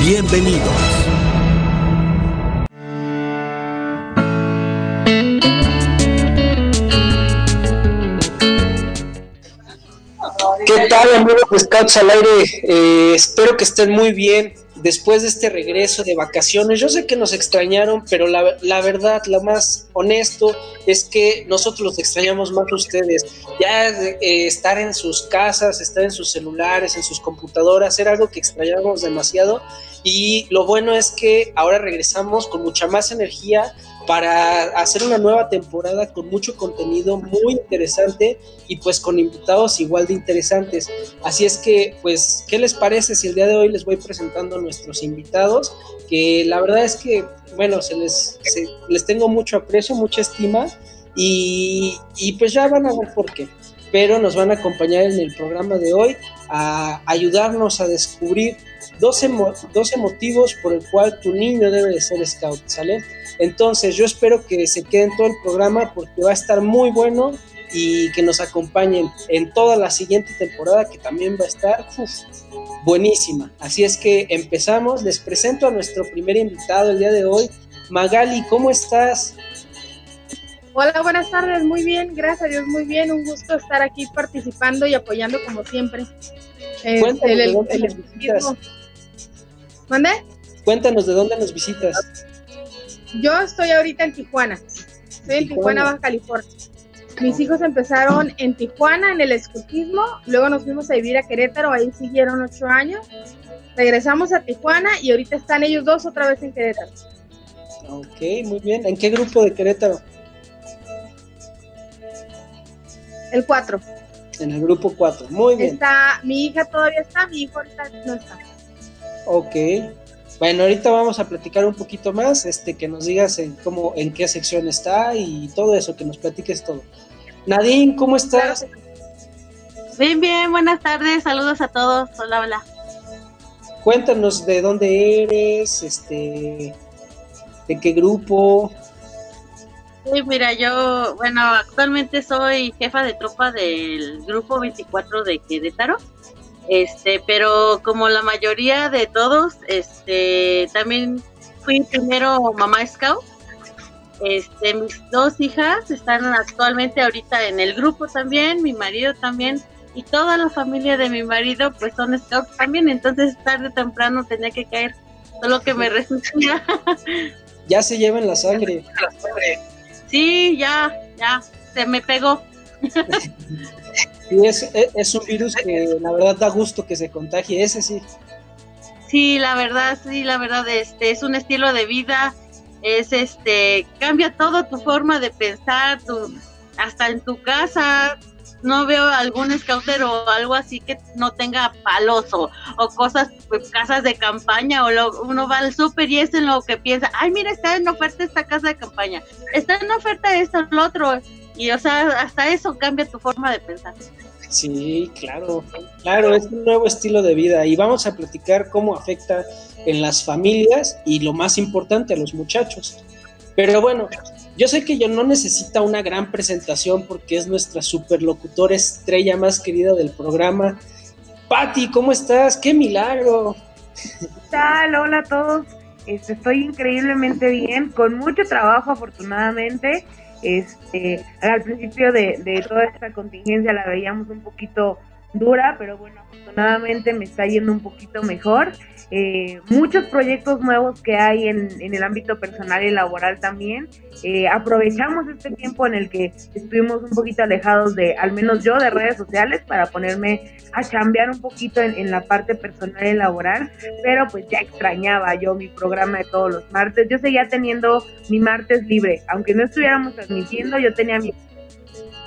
Bienvenidos. ¿Qué tal amigos de Scouts al aire? Eh, espero que estén muy bien después de este regreso de vacaciones. Yo sé que nos extrañaron, pero la, la verdad, lo más honesto es que nosotros los extrañamos más a ustedes. Ya eh, estar en sus casas, estar en sus celulares, en sus computadoras, era algo que extrañamos demasiado. Y lo bueno es que ahora regresamos con mucha más energía para hacer una nueva temporada con mucho contenido muy interesante y pues con invitados igual de interesantes. Así es que, pues, ¿qué les parece si el día de hoy les voy presentando a nuestros invitados? Que la verdad es que, bueno, se les, les tengo mucho aprecio, mucha estima y, y pues ya van a ver por qué. Pero nos van a acompañar en el programa de hoy a ayudarnos a descubrir 12, 12 motivos por el cual tu niño debe de ser scout, ¿sale? Entonces yo espero que se queden todo el programa porque va a estar muy bueno y que nos acompañen en toda la siguiente temporada que también va a estar buenísima. Así es que empezamos, les presento a nuestro primer invitado el día de hoy. Magali, ¿cómo estás? Hola, buenas tardes, muy bien, gracias a Dios, muy bien, un gusto estar aquí participando y apoyando como siempre. Este, de dónde. Cuéntanos de dónde nos visitas. Yo estoy ahorita en Tijuana. Estoy en Tijuana, Baja California. Mis hijos empezaron en Tijuana en el escultismo, luego nos fuimos a vivir a Querétaro, ahí siguieron ocho años. Regresamos a Tijuana y ahorita están ellos dos otra vez en Querétaro. Ok, muy bien. ¿En qué grupo de Querétaro? El cuatro. En el grupo 4. Muy bien. Está, mi hija todavía está, mi hijo ahorita no está. Ok. Bueno, ahorita vamos a platicar un poquito más, este, que nos digas en cómo, en qué sección está y todo eso, que nos platiques todo. Nadine, ¿cómo estás? Bien, bien, buenas tardes, saludos a todos. Hola, hola. Cuéntanos de dónde eres, este, de qué grupo. Sí, mira, yo, bueno, actualmente soy jefa de tropa del grupo 24 de Querétaro. Este, pero como la mayoría de todos, este, también fui primero mamá scout. Este, mis dos hijas están actualmente ahorita en el grupo también, mi marido también y toda la familia de mi marido pues son scouts también, entonces tarde o temprano tenía que caer, solo que me resistía. Ya se llevan la sangre. Sí, ya, ya, se me pegó. Y es, un virus que la verdad da gusto que se contagie, ese sí. Sí, la verdad, sí, la verdad, este es un estilo de vida, es este, cambia todo tu forma de pensar, tu, hasta en tu casa, no veo algún scouter o algo así que no tenga palos o, o cosas, pues, casas de campaña o lo, uno va al súper y es en lo que piensa, ay, mira, está en oferta esta casa de campaña, está en oferta esto, lo otro, y o sea, hasta eso cambia tu forma de pensar. Sí, claro, claro, es un nuevo estilo de vida y vamos a platicar cómo afecta en las familias y lo más importante a los muchachos. Pero bueno, yo sé que yo no necesita una gran presentación porque es nuestra superlocutora estrella más querida del programa. Patti, ¿cómo estás? ¡Qué milagro! ¿Qué tal? Hola a todos. Este, estoy increíblemente bien, con mucho trabajo afortunadamente. Este, al principio de, de toda esta contingencia la veíamos un poquito dura, pero bueno, afortunadamente me está yendo un poquito mejor. Eh, muchos proyectos nuevos que hay en, en, el ámbito personal y laboral también. Eh, aprovechamos este tiempo en el que estuvimos un poquito alejados de, al menos yo, de redes sociales para ponerme a chambear un poquito en, en la parte personal y laboral, pero pues ya extrañaba yo mi programa de todos los martes. Yo seguía teniendo mi martes libre, aunque no estuviéramos transmitiendo, yo tenía mi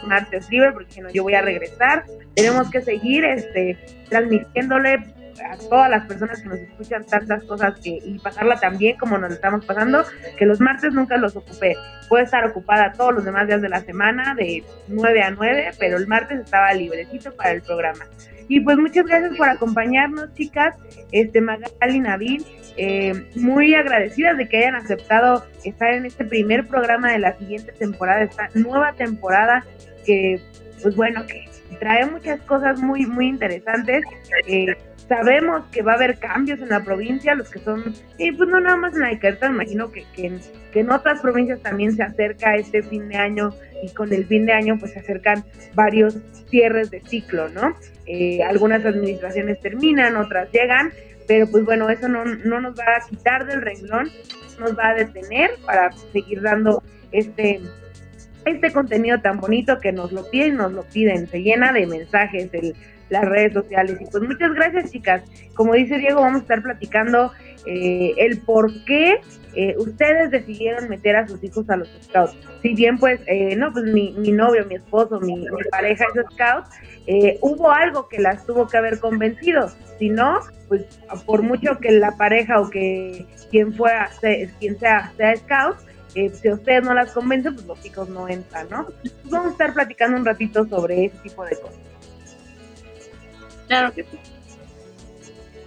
martes libre porque no, yo voy a regresar, tenemos que seguir este transmitiéndole a todas las personas que nos escuchan tantas cosas que, y pasarla tan bien como nos estamos pasando, que los martes nunca los ocupé. Puede estar ocupada todos los demás días de la semana, de 9 a 9, pero el martes estaba librecito para el programa. Y pues muchas gracias por acompañarnos, chicas, este Magali Nabil, eh, muy agradecidas de que hayan aceptado estar en este primer programa de la siguiente temporada, esta nueva temporada que, pues bueno, que trae muchas cosas muy, muy interesantes. Eh, sabemos que va a haber cambios en la provincia, los que son, y pues no nada más en Ikerta, imagino que, que, en otras provincias también se acerca este fin de año y con el fin de año pues se acercan varios cierres de ciclo, ¿no? Eh, algunas administraciones terminan, otras llegan, pero pues bueno, eso no, no nos va a quitar del renglón, nos va a detener para seguir dando este este contenido tan bonito que nos lo piden, nos lo piden, se llena de mensajes en las redes sociales. Y pues muchas gracias, chicas. Como dice Diego, vamos a estar platicando eh, el por qué eh, ustedes decidieron meter a sus hijos a los scouts. Si bien, pues, eh, no, pues mi, mi, novio, mi esposo, mi, pareja es scout, hubo algo que las tuvo que haber convencido. Si no, pues, por mucho que la pareja o que quien fuera, quien sea, sea scout, eh, si ustedes no las convencen, pues los chicos no entran, ¿no? Vamos a estar platicando un ratito sobre ese tipo de cosas. Claro que sí.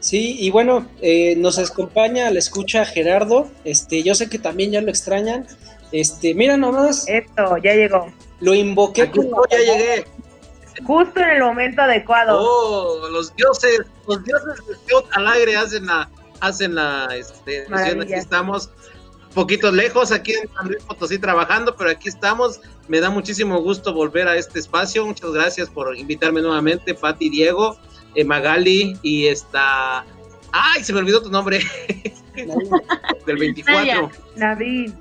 Sí, y bueno, eh, nos acompaña, le escucha Gerardo. Este, yo sé que también ya lo extrañan. Este, mira nomás. Esto, ya llegó. Lo invoqué. ya llegué. Justo en el momento adecuado. Oh, los dioses, los dioses de al aire hacen la, hacen la, este, aquí estamos poquito lejos aquí en San Luis Potosí trabajando, pero aquí estamos. Me da muchísimo gusto volver a este espacio. Muchas gracias por invitarme nuevamente, Pati, Diego, eh, Magali y esta. ¡Ay! Se me olvidó tu nombre. Del 24. Nadine.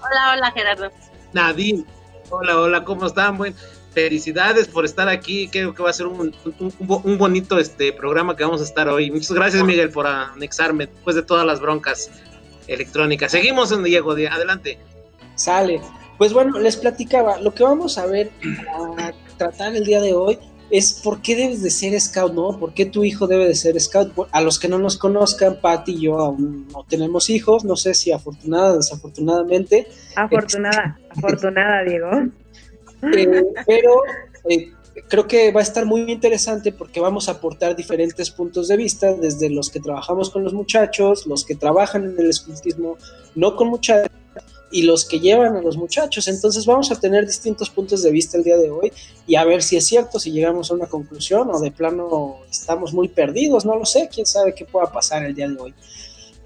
Hola, hola, Gerardo. Nadine. Hola, hola, ¿cómo están? Bueno, felicidades por estar aquí. Creo que va a ser un, un, bonito este programa que vamos a estar hoy. Muchas gracias, Miguel, por anexarme después de todas las broncas electrónica. Seguimos en Diego, adelante. Sale. Pues bueno, les platicaba, lo que vamos a ver, a tratar el día de hoy, es por qué debes de ser scout, ¿no? ¿Por qué tu hijo debe de ser scout? A los que no nos conozcan, Patti y yo aún no tenemos hijos, no sé si afortunada, desafortunadamente. Afortunada, afortunada, Diego. Eh, pero eh, creo que va a estar muy interesante porque vamos a aportar diferentes puntos de vista, desde los que trabajamos con los muchachos, los que trabajan en el escultismo no con muchachos y los que llevan a los muchachos. Entonces vamos a tener distintos puntos de vista el día de hoy y a ver si es cierto, si llegamos a una conclusión o de plano estamos muy perdidos, no lo sé, quién sabe qué pueda pasar el día de hoy.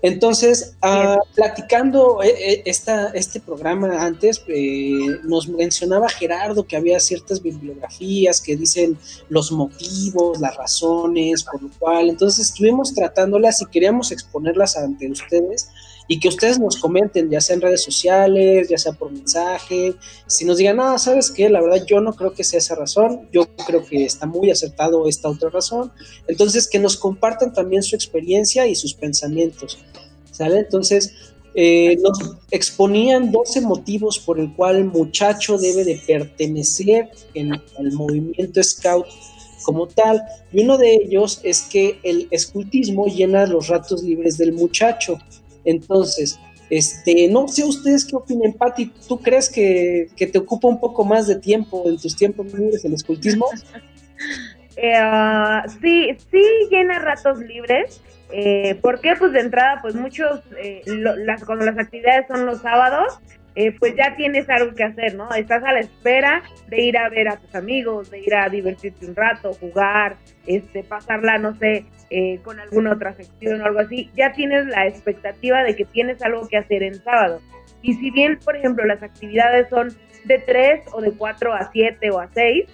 Entonces, ah, platicando eh, eh, esta, este programa antes, eh, nos mencionaba Gerardo que había ciertas bibliografías que dicen los motivos, las razones, por lo cual, entonces estuvimos tratándolas y queríamos exponerlas ante ustedes y que ustedes nos comenten, ya sea en redes sociales, ya sea por mensaje, si nos digan, ah, ¿sabes qué? La verdad yo no creo que sea esa razón, yo creo que está muy acertado esta otra razón. Entonces, que nos compartan también su experiencia y sus pensamientos, ¿sale? Entonces, eh, nos exponían 12 motivos por el cual el muchacho debe de pertenecer en el movimiento scout como tal, y uno de ellos es que el escultismo llena los ratos libres del muchacho. Entonces, este, no sé ustedes qué opinen, Patti, ¿tú crees que, te ocupa un poco más de tiempo en tus tiempos libres el escultismo? Eh, ah, sí, sí llena ratos libres. Eh, ¿Por qué? Pues de entrada, pues muchos, eh, las, cuando las actividades son los sábados, eh, pues ya tienes algo que hacer, ¿no? Estás a la espera de ir a ver a tus amigos, de ir a divertirte un rato, jugar, este, pasarla, no sé, eh, con alguna otra sección o algo así. Ya tienes la expectativa de que tienes algo que hacer en sábado. Y si bien, por ejemplo, las actividades son de 3 o de 4 a 7 o a 6,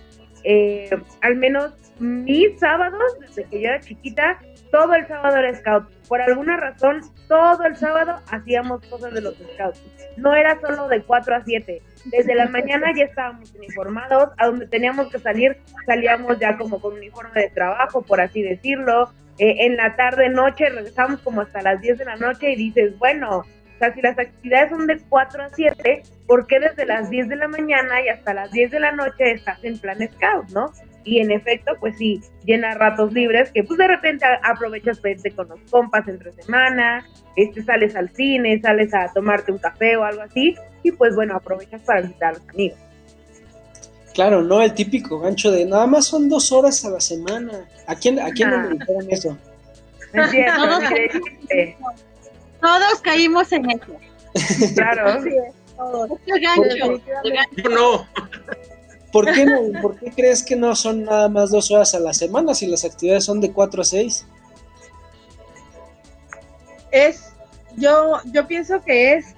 eh, al menos mis sábados, desde que yo era chiquita, todo el sábado era scout. Por alguna razón, todo el sábado hacíamos cosas de los scouts. No era solo de 4 a 7. Desde la mañana ya estábamos uniformados, a donde teníamos que salir, salíamos ya como con uniforme de trabajo, por así decirlo. Eh, en la tarde, noche, regresamos como hasta las 10 de la noche y dices, bueno, o sea, si las actividades son de 4 a 7, ¿por qué desde las 10 de la mañana y hasta las 10 de la noche estás en plan scout, no? Y en efecto, pues sí, llena ratos libres que pues de repente aprovechas para irte con los compas entre semana, este, sales al cine, sales a tomarte un café o algo así, y pues bueno, aprovechas para visitar a los amigos. Claro, no el típico gancho de nada más son dos horas a la semana. ¿A quién, a quién le dijeron eso? todos, todos, caímos en eso. Claro. Sí, todos. El gancho. Yo no. ¿Por qué, no, ¿Por qué crees que no son nada más dos horas a la semana si las actividades son de cuatro a seis? Es, yo, yo pienso que es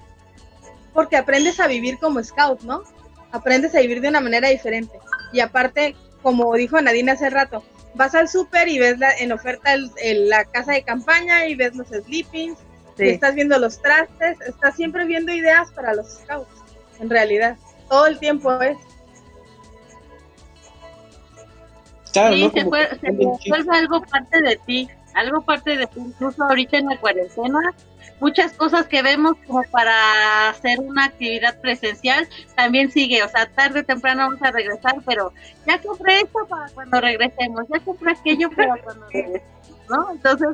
porque aprendes a vivir como scout, ¿no? Aprendes a vivir de una manera diferente. Y aparte, como dijo Nadine hace rato, vas al súper y ves la, en oferta el, el, la casa de campaña y ves los sleepings, sí. y estás viendo los trastes, estás siempre viendo ideas para los scouts, en realidad. Todo el tiempo es. Claro, sí, ¿no? se, fue, se vuelve algo parte de ti, algo parte de ti, incluso ahorita en la cuarentena, muchas cosas que vemos como para hacer una actividad presencial también sigue, o sea, tarde o temprano vamos a regresar, pero ya compré esto para cuando regresemos, ya compré aquello para cuando regresemos. ¿No? Entonces,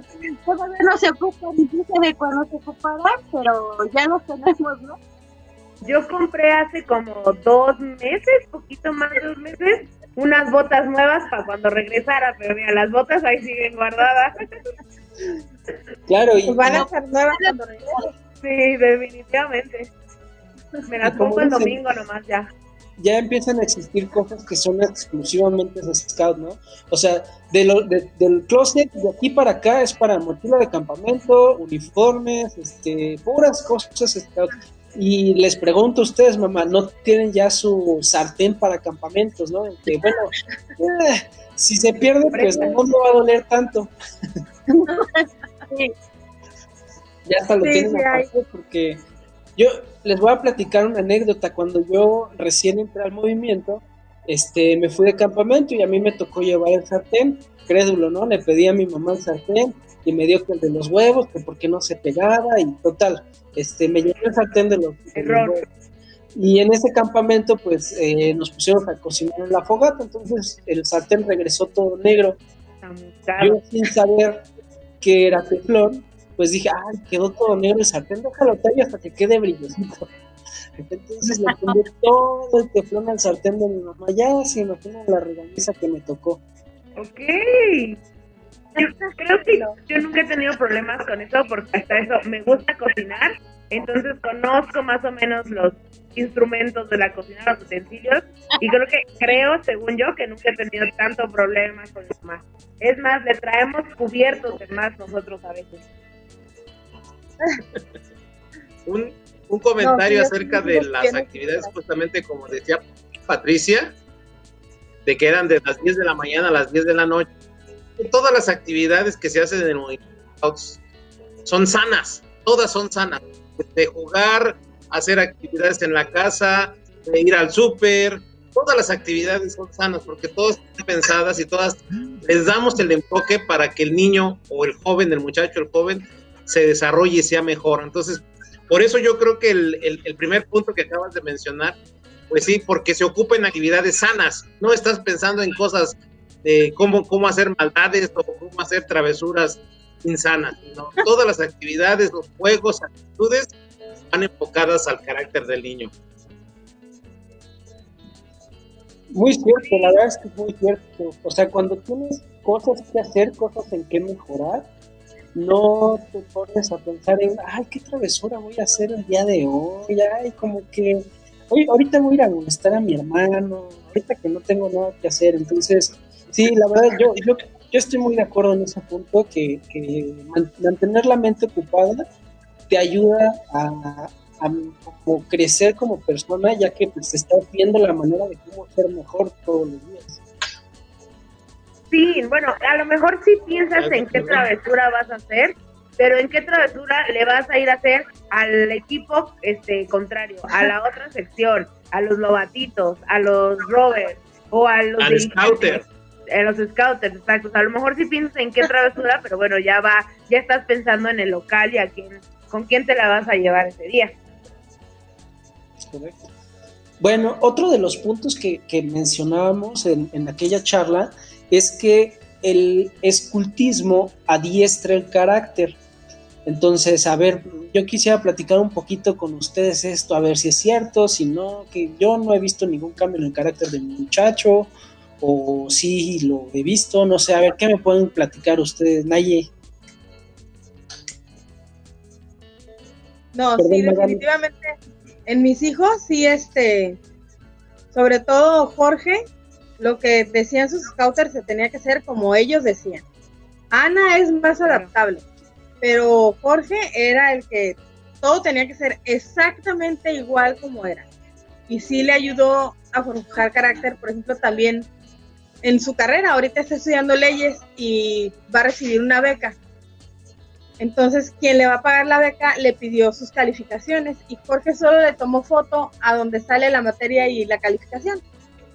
todavía no se ocupan, incluso de cuando se ocuparán, pero ya los tenemos, ¿no? Yo compré hace como dos meses, poquito más de dos meses, unas botas nuevas para cuando regresara, pero mira, las botas ahí siguen guardadas. Claro, y, Pues van a ser nuevas cuando regresen. Sí, definitivamente. Me las pongo el domingo nomás ya. ya empiezan a existir cosas que son exclusivamente de scout, ¿no? O sea, de lo- de- del closet de aquí para acá es para mochila de campamento, uniformes, este, puras cosas scout. Y les pregunto a ustedes, mamá, ¿no tienen ya su sartén para campamentos, no? Que bueno, eh, si se pierde, pues no me va a doler tanto. Sí. Ya hasta lo Sí, tienen sí porque yo les voy a platicar una anécdota. Cuando yo recién entré al movimiento, este, me fui de campamento y a mí me tocó llevar el sartén, crédulo, ¿no? Le pedí a mi mamá el sartén y me dio que el de los huevos, que porque no se pegaba y total, este, me llevé el sartén de los, de los huevos. Y en ese campamento, pues, eh, nos pusieron a cocinar en la fogata, entonces el sartén regresó todo negro. Yo sin saber que era teflón, pues dije, ay, quedó todo negro el sartén, déjalo tallo hasta que quede brillosito. Entonces le puse todo el teflón al sartén de mi mamá, ya se imaginan la regañiza que me tocó. Ok. Yo creo que yo nunca he tenido problemas con eso porque hasta eso me gusta cocinar, entonces conozco más o menos los instrumentos de la cocina, los utensilios, y creo que, creo, según yo, que nunca he tenido tanto problema con los más. Es más, le traemos cubiertos de más nosotros a veces. un, un comentario No, sí, acerca sí, de las actividades, justamente como decía Patricia, de que eran de las 10 de la mañana a las 10 de la noche. Todas las actividades que se hacen en el movimiento son sanas, todas son sanas. De jugar, hacer actividades en la casa, de ir al súper, todas las actividades son sanas porque todas están pensadas y todas les damos el enfoque para que el niño o el joven, el muchacho, el joven, se desarrolle y sea mejor. Entonces, por eso yo creo que el- el primer punto que acabas de mencionar, pues sí, porque se ocupa en actividades sanas, no estás pensando en cosas de cómo, cómo hacer maldades o cómo hacer travesuras insanas, sino todas las actividades, los juegos, actitudes van enfocadas al carácter del niño. Muy cierto, la verdad es que es muy cierto. O sea, cuando tienes cosas que hacer, cosas en que mejorar, no te pones a pensar en, ay, qué travesura voy a hacer el día de hoy, ay, como que, oye, ahorita voy a ir a molestar a mi hermano, ahorita que no tengo nada que hacer. Entonces, sí, la verdad, yo, yo, yo estoy muy de acuerdo en ese punto, que, que man- mantener la mente ocupada te ayuda a, a como crecer como persona, ya que pues estás viendo la manera de cómo ser mejor todos los días. Sí, bueno, a lo mejor sí piensas en qué travesura vas a hacer, pero en qué travesura le vas a ir a hacer al equipo este contrario, a la otra sección, a los lobatitos, a los rovers o a los Al scouter. A los scouters, exacto. O sea, a lo mejor sí piensas en qué travesura, pero bueno, ya va, ya estás pensando en el local y a quién, con quién te la vas a llevar ese día. Correcto. Bueno, otro de los puntos que, mencionábamos en, en, aquella charla es que el escultismo adiestra el carácter. Entonces, a ver, yo quisiera platicar un poquito con ustedes esto, a ver si es cierto, si no, que yo no he visto ningún cambio en el carácter de mi muchacho, o si lo he visto, no sé, a ver, ¿qué me pueden platicar ustedes, Naye? No, sí, definitivamente, en mis hijos, sí, este, sobre todo Jorge, lo que decían sus scouters se tenía que hacer como ellos decían. Ana es más adaptable pero Jorge era el que todo tenía que ser exactamente igual como era. Y sí le ayudó a forjar carácter, por ejemplo, también en su carrera. Ahorita está estudiando leyes y va a recibir una beca. Entonces, quien le va a pagar la beca le pidió sus calificaciones y Jorge solo le tomó foto a donde sale la materia y la calificación.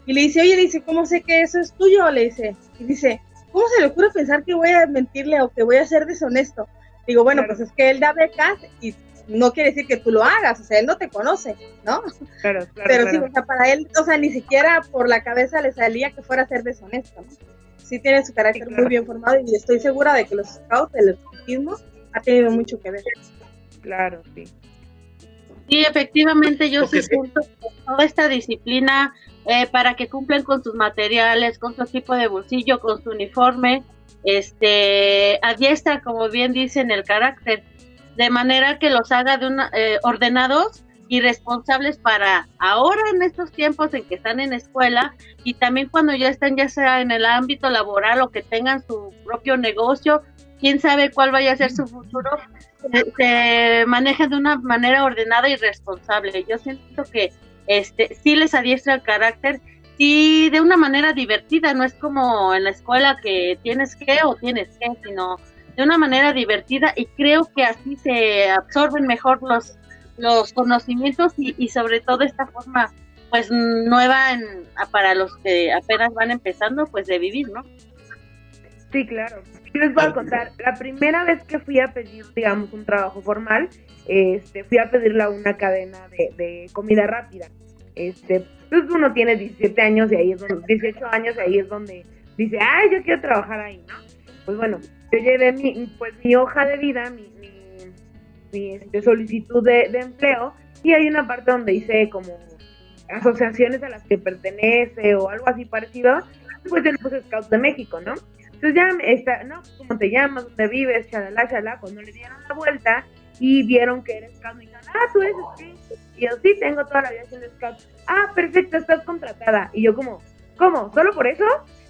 Y le dice, oye, le dice, ¿cómo sé que eso es tuyo? Le dice, y dice, ¿cómo se le ocurre pensar que voy a mentirle o que voy a ser deshonesto? Digo, bueno, pues es que él da becas y no quiere decir que tú lo hagas, o sea, él no te conoce, ¿no? Claro, claro. Pero sí, o sea, para él, o sea, ni siquiera por la cabeza le salía que fuera a ser deshonesto, ¿no? Sí tiene su carácter muy bien formado y estoy segura de que los scouts, el escultismo, ha tenido mucho que ver. Claro, sí. Sí, efectivamente, yo sí siento toda esta disciplina eh, para que cumplan con sus materiales, con su equipo de bolsillo, con su uniforme, este, adiestra, como bien dicen, el carácter, de manera que los haga de una, eh, ordenados y responsables para ahora en estos tiempos en que están en escuela y también cuando ya estén ya sea en el ámbito laboral o que tengan su propio negocio, quién sabe cuál vaya a ser su futuro, se, manejen de una manera ordenada y responsable. Yo siento que este sí les adiestra el carácter sí de una manera divertida, no es como en la escuela que tienes que o tienes que, sino de una manera divertida y creo que así se absorben mejor los, los conocimientos y, y sobre todo esta forma pues nueva en, para los que apenas van empezando pues de vivir, ¿no? Sí, claro. les voy a contar, la primera vez que fui a pedir, digamos, un trabajo formal, este, fui a pedirle a una cadena de, de comida rápida. Este, pues uno tiene 17 años y ahí es donde, 18 años y ahí es donde dice, ay, yo quiero trabajar ahí, ¿no? Pues bueno, yo llevé mi, pues mi hoja de vida, mi, mi, este, solicitud de, empleo y hay una parte donde dice como asociaciones a las que pertenece o algo así parecido, pues yo le puse Scouts de México, ¿no? Entonces ya está, ¿no? ¿Cómo te llamas? ¿Dónde vives? Chalala, chalala. Cuando le dieron la vuelta y vieron que eres Scout, me dijeron, ah, tú eres Scout. Y yo, sí, tengo toda la vida siendo Scout ah, perfecto, estás contratada. Y yo como, ¿cómo? ¿Solo por eso?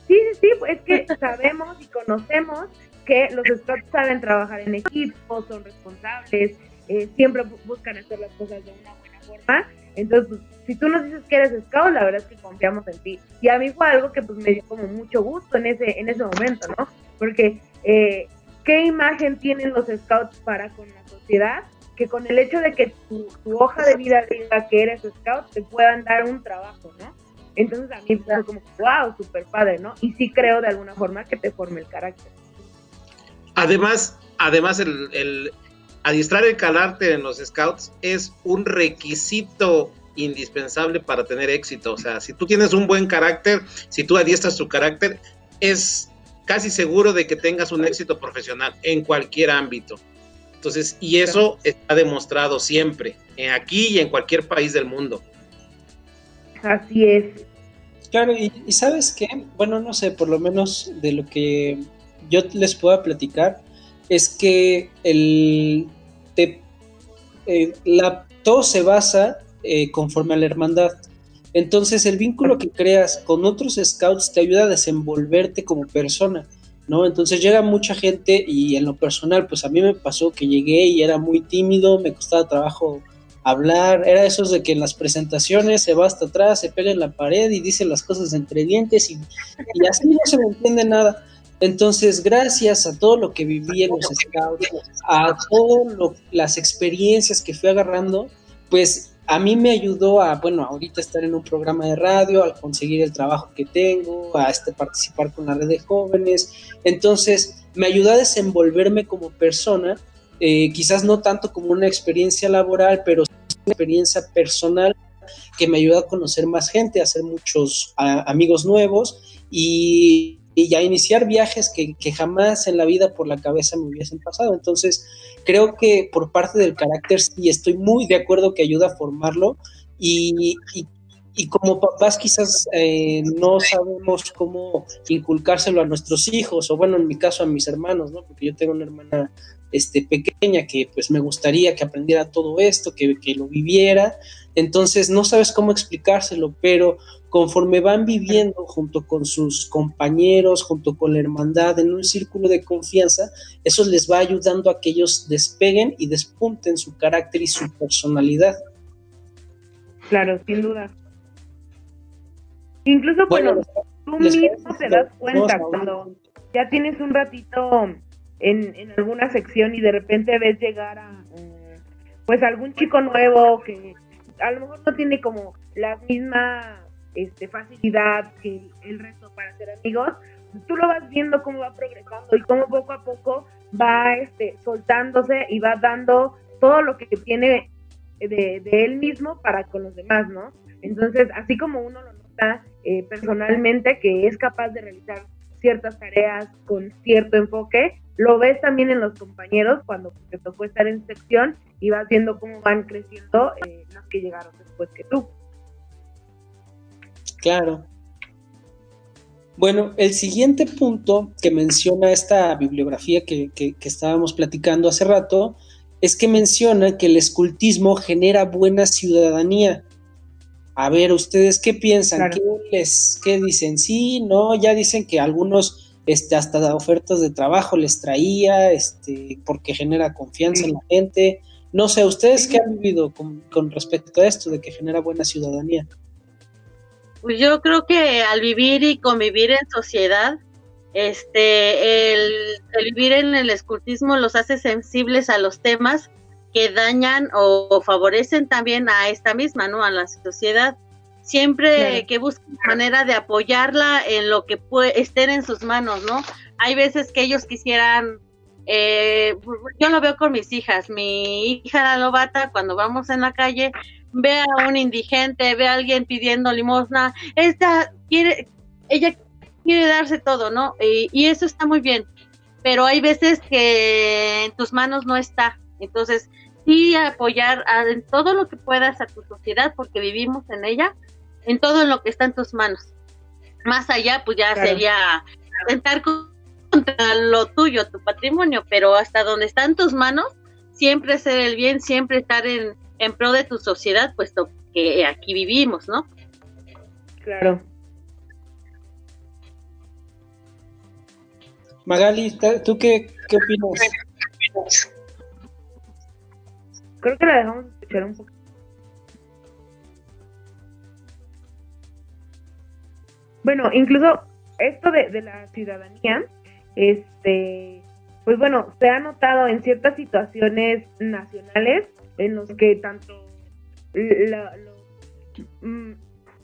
Sí, sí, sí, es que sabemos y conocemos que los scouts saben trabajar en equipo, son responsables, eh, siempre buscan hacer las cosas de una buena forma. Entonces, pues, si tú nos dices que eres scout, la verdad es que confiamos en ti. Y a mí fue algo que pues me dio como mucho gusto en ese, en ese momento, ¿no? Porque, eh, ¿qué imagen tienen los scouts para con la sociedad? que con el hecho de que tu, hoja de vida diga que eres scout, te puedan dar un trabajo, ¿no? Entonces a mí fue como, wow, super padre, ¿no? Y sí creo de alguna forma que te forme el carácter. Además, además el, el adiestrar el carácter en los scouts es un requisito indispensable para tener éxito. O sea, si tú tienes un buen carácter, si tú adiestras tu carácter, es casi seguro de que tengas un éxito profesional en cualquier ámbito. Entonces, y eso está demostrado siempre, en aquí y en cualquier país del mundo. Así es. Claro, y, sabes qué, bueno, no sé, por lo menos de lo que yo les pueda platicar, es que el, eh, todo se basa eh, conforme a la hermandad. Entonces el vínculo que creas con otros scouts te ayuda a desenvolverte como persona. ¿no? Entonces llega mucha gente y en lo personal, pues a mí me pasó que llegué y era muy tímido, me costaba trabajo hablar, era esos de que en las presentaciones se va hasta atrás, se pega en la pared y dice las cosas entre dientes y, y así no se me entiende nada. Entonces, gracias a todo lo que viví en los scouts, a todas las experiencias que fui agarrando, pues a mí me ayudó a, bueno, ahorita estar en un programa de radio, a conseguir el trabajo que tengo, a este, participar con la red de jóvenes. Entonces, me ayudó a desenvolverme como persona, eh, quizás no tanto como una experiencia laboral, pero una experiencia personal que me ayudó a conocer más gente, a hacer muchos amigos nuevos y, y a iniciar viajes que, que, jamás en la vida por la cabeza me hubiesen pasado. Entonces, creo que por parte del carácter sí estoy muy de acuerdo que ayuda a formarlo y, y y como papás quizás eh, no sabemos cómo inculcárselo a nuestros hijos, o bueno, en mi caso a mis hermanos, ¿no? Porque yo tengo una hermana este, pequeña que pues me gustaría que aprendiera todo esto, que, que lo viviera, entonces no sabes cómo explicárselo, pero conforme van viviendo junto con sus compañeros, junto con la hermandad, en un círculo de confianza, eso les va ayudando a que ellos despeguen y despunten su carácter y su personalidad. Claro, sin duda. Incluso bueno, tú mismo te das cuenta cuando ya tienes un ratito en, en alguna sección y de repente ves llegar a eh, pues algún chico nuevo que a lo mejor no tiene como la misma este, facilidad que el resto para ser amigos, tú lo vas viendo cómo va progresando y cómo poco a poco va este, soltándose y va dando todo lo que tiene de, de él mismo para con los demás, ¿no? Entonces, así como uno lo nota eh, personalmente que es capaz de realizar ciertas tareas con cierto enfoque, lo ves también en los compañeros cuando te tocó estar en sección y vas viendo cómo van creciendo eh, los que llegaron después que tú. Claro. Bueno, el siguiente punto que menciona esta bibliografía que, que estábamos platicando hace rato es que menciona que el escultismo genera buena ciudadanía a ver, ¿ustedes qué piensan? ¿Qué, les, ¿Qué dicen? Sí, no, ya dicen que algunos este, hasta ofertas de trabajo les traía, este, porque genera confianza en la gente. No sé, ¿ustedes qué han vivido con, respecto a esto de que genera buena ciudadanía? Pues yo creo que al vivir y convivir en sociedad, este, el, el, vivir en el escultismo los hace sensibles a los temas que dañan o, favorecen también a esta misma, ¿no? A la sociedad. Siempre que busquen manera de apoyarla en lo que estén en sus manos, ¿no? Hay veces que ellos quisieran, eh, yo lo veo con mis hijas, mi hija la lobata, cuando vamos en la calle, ve a un indigente, ve a alguien pidiendo limosna, esta quiere, ella quiere darse todo, ¿no? Y, y eso está muy bien, pero hay veces que en tus manos no está. Entonces, sí apoyar en todo lo que puedas a tu sociedad, porque vivimos en ella, en todo lo que está en tus manos. Más allá, pues ya sería intentar contra lo tuyo, tu patrimonio, pero hasta donde está en tus manos, siempre hacer el bien, siempre estar en, en pro de tu sociedad, puesto que aquí vivimos, ¿no? Claro. Magali, ¿tú qué, qué opinas? Creo que la dejamos escuchar un poco. Bueno, incluso esto de, de la ciudadanía, este, pues bueno, se ha notado en ciertas situaciones nacionales en los que tanto los mm,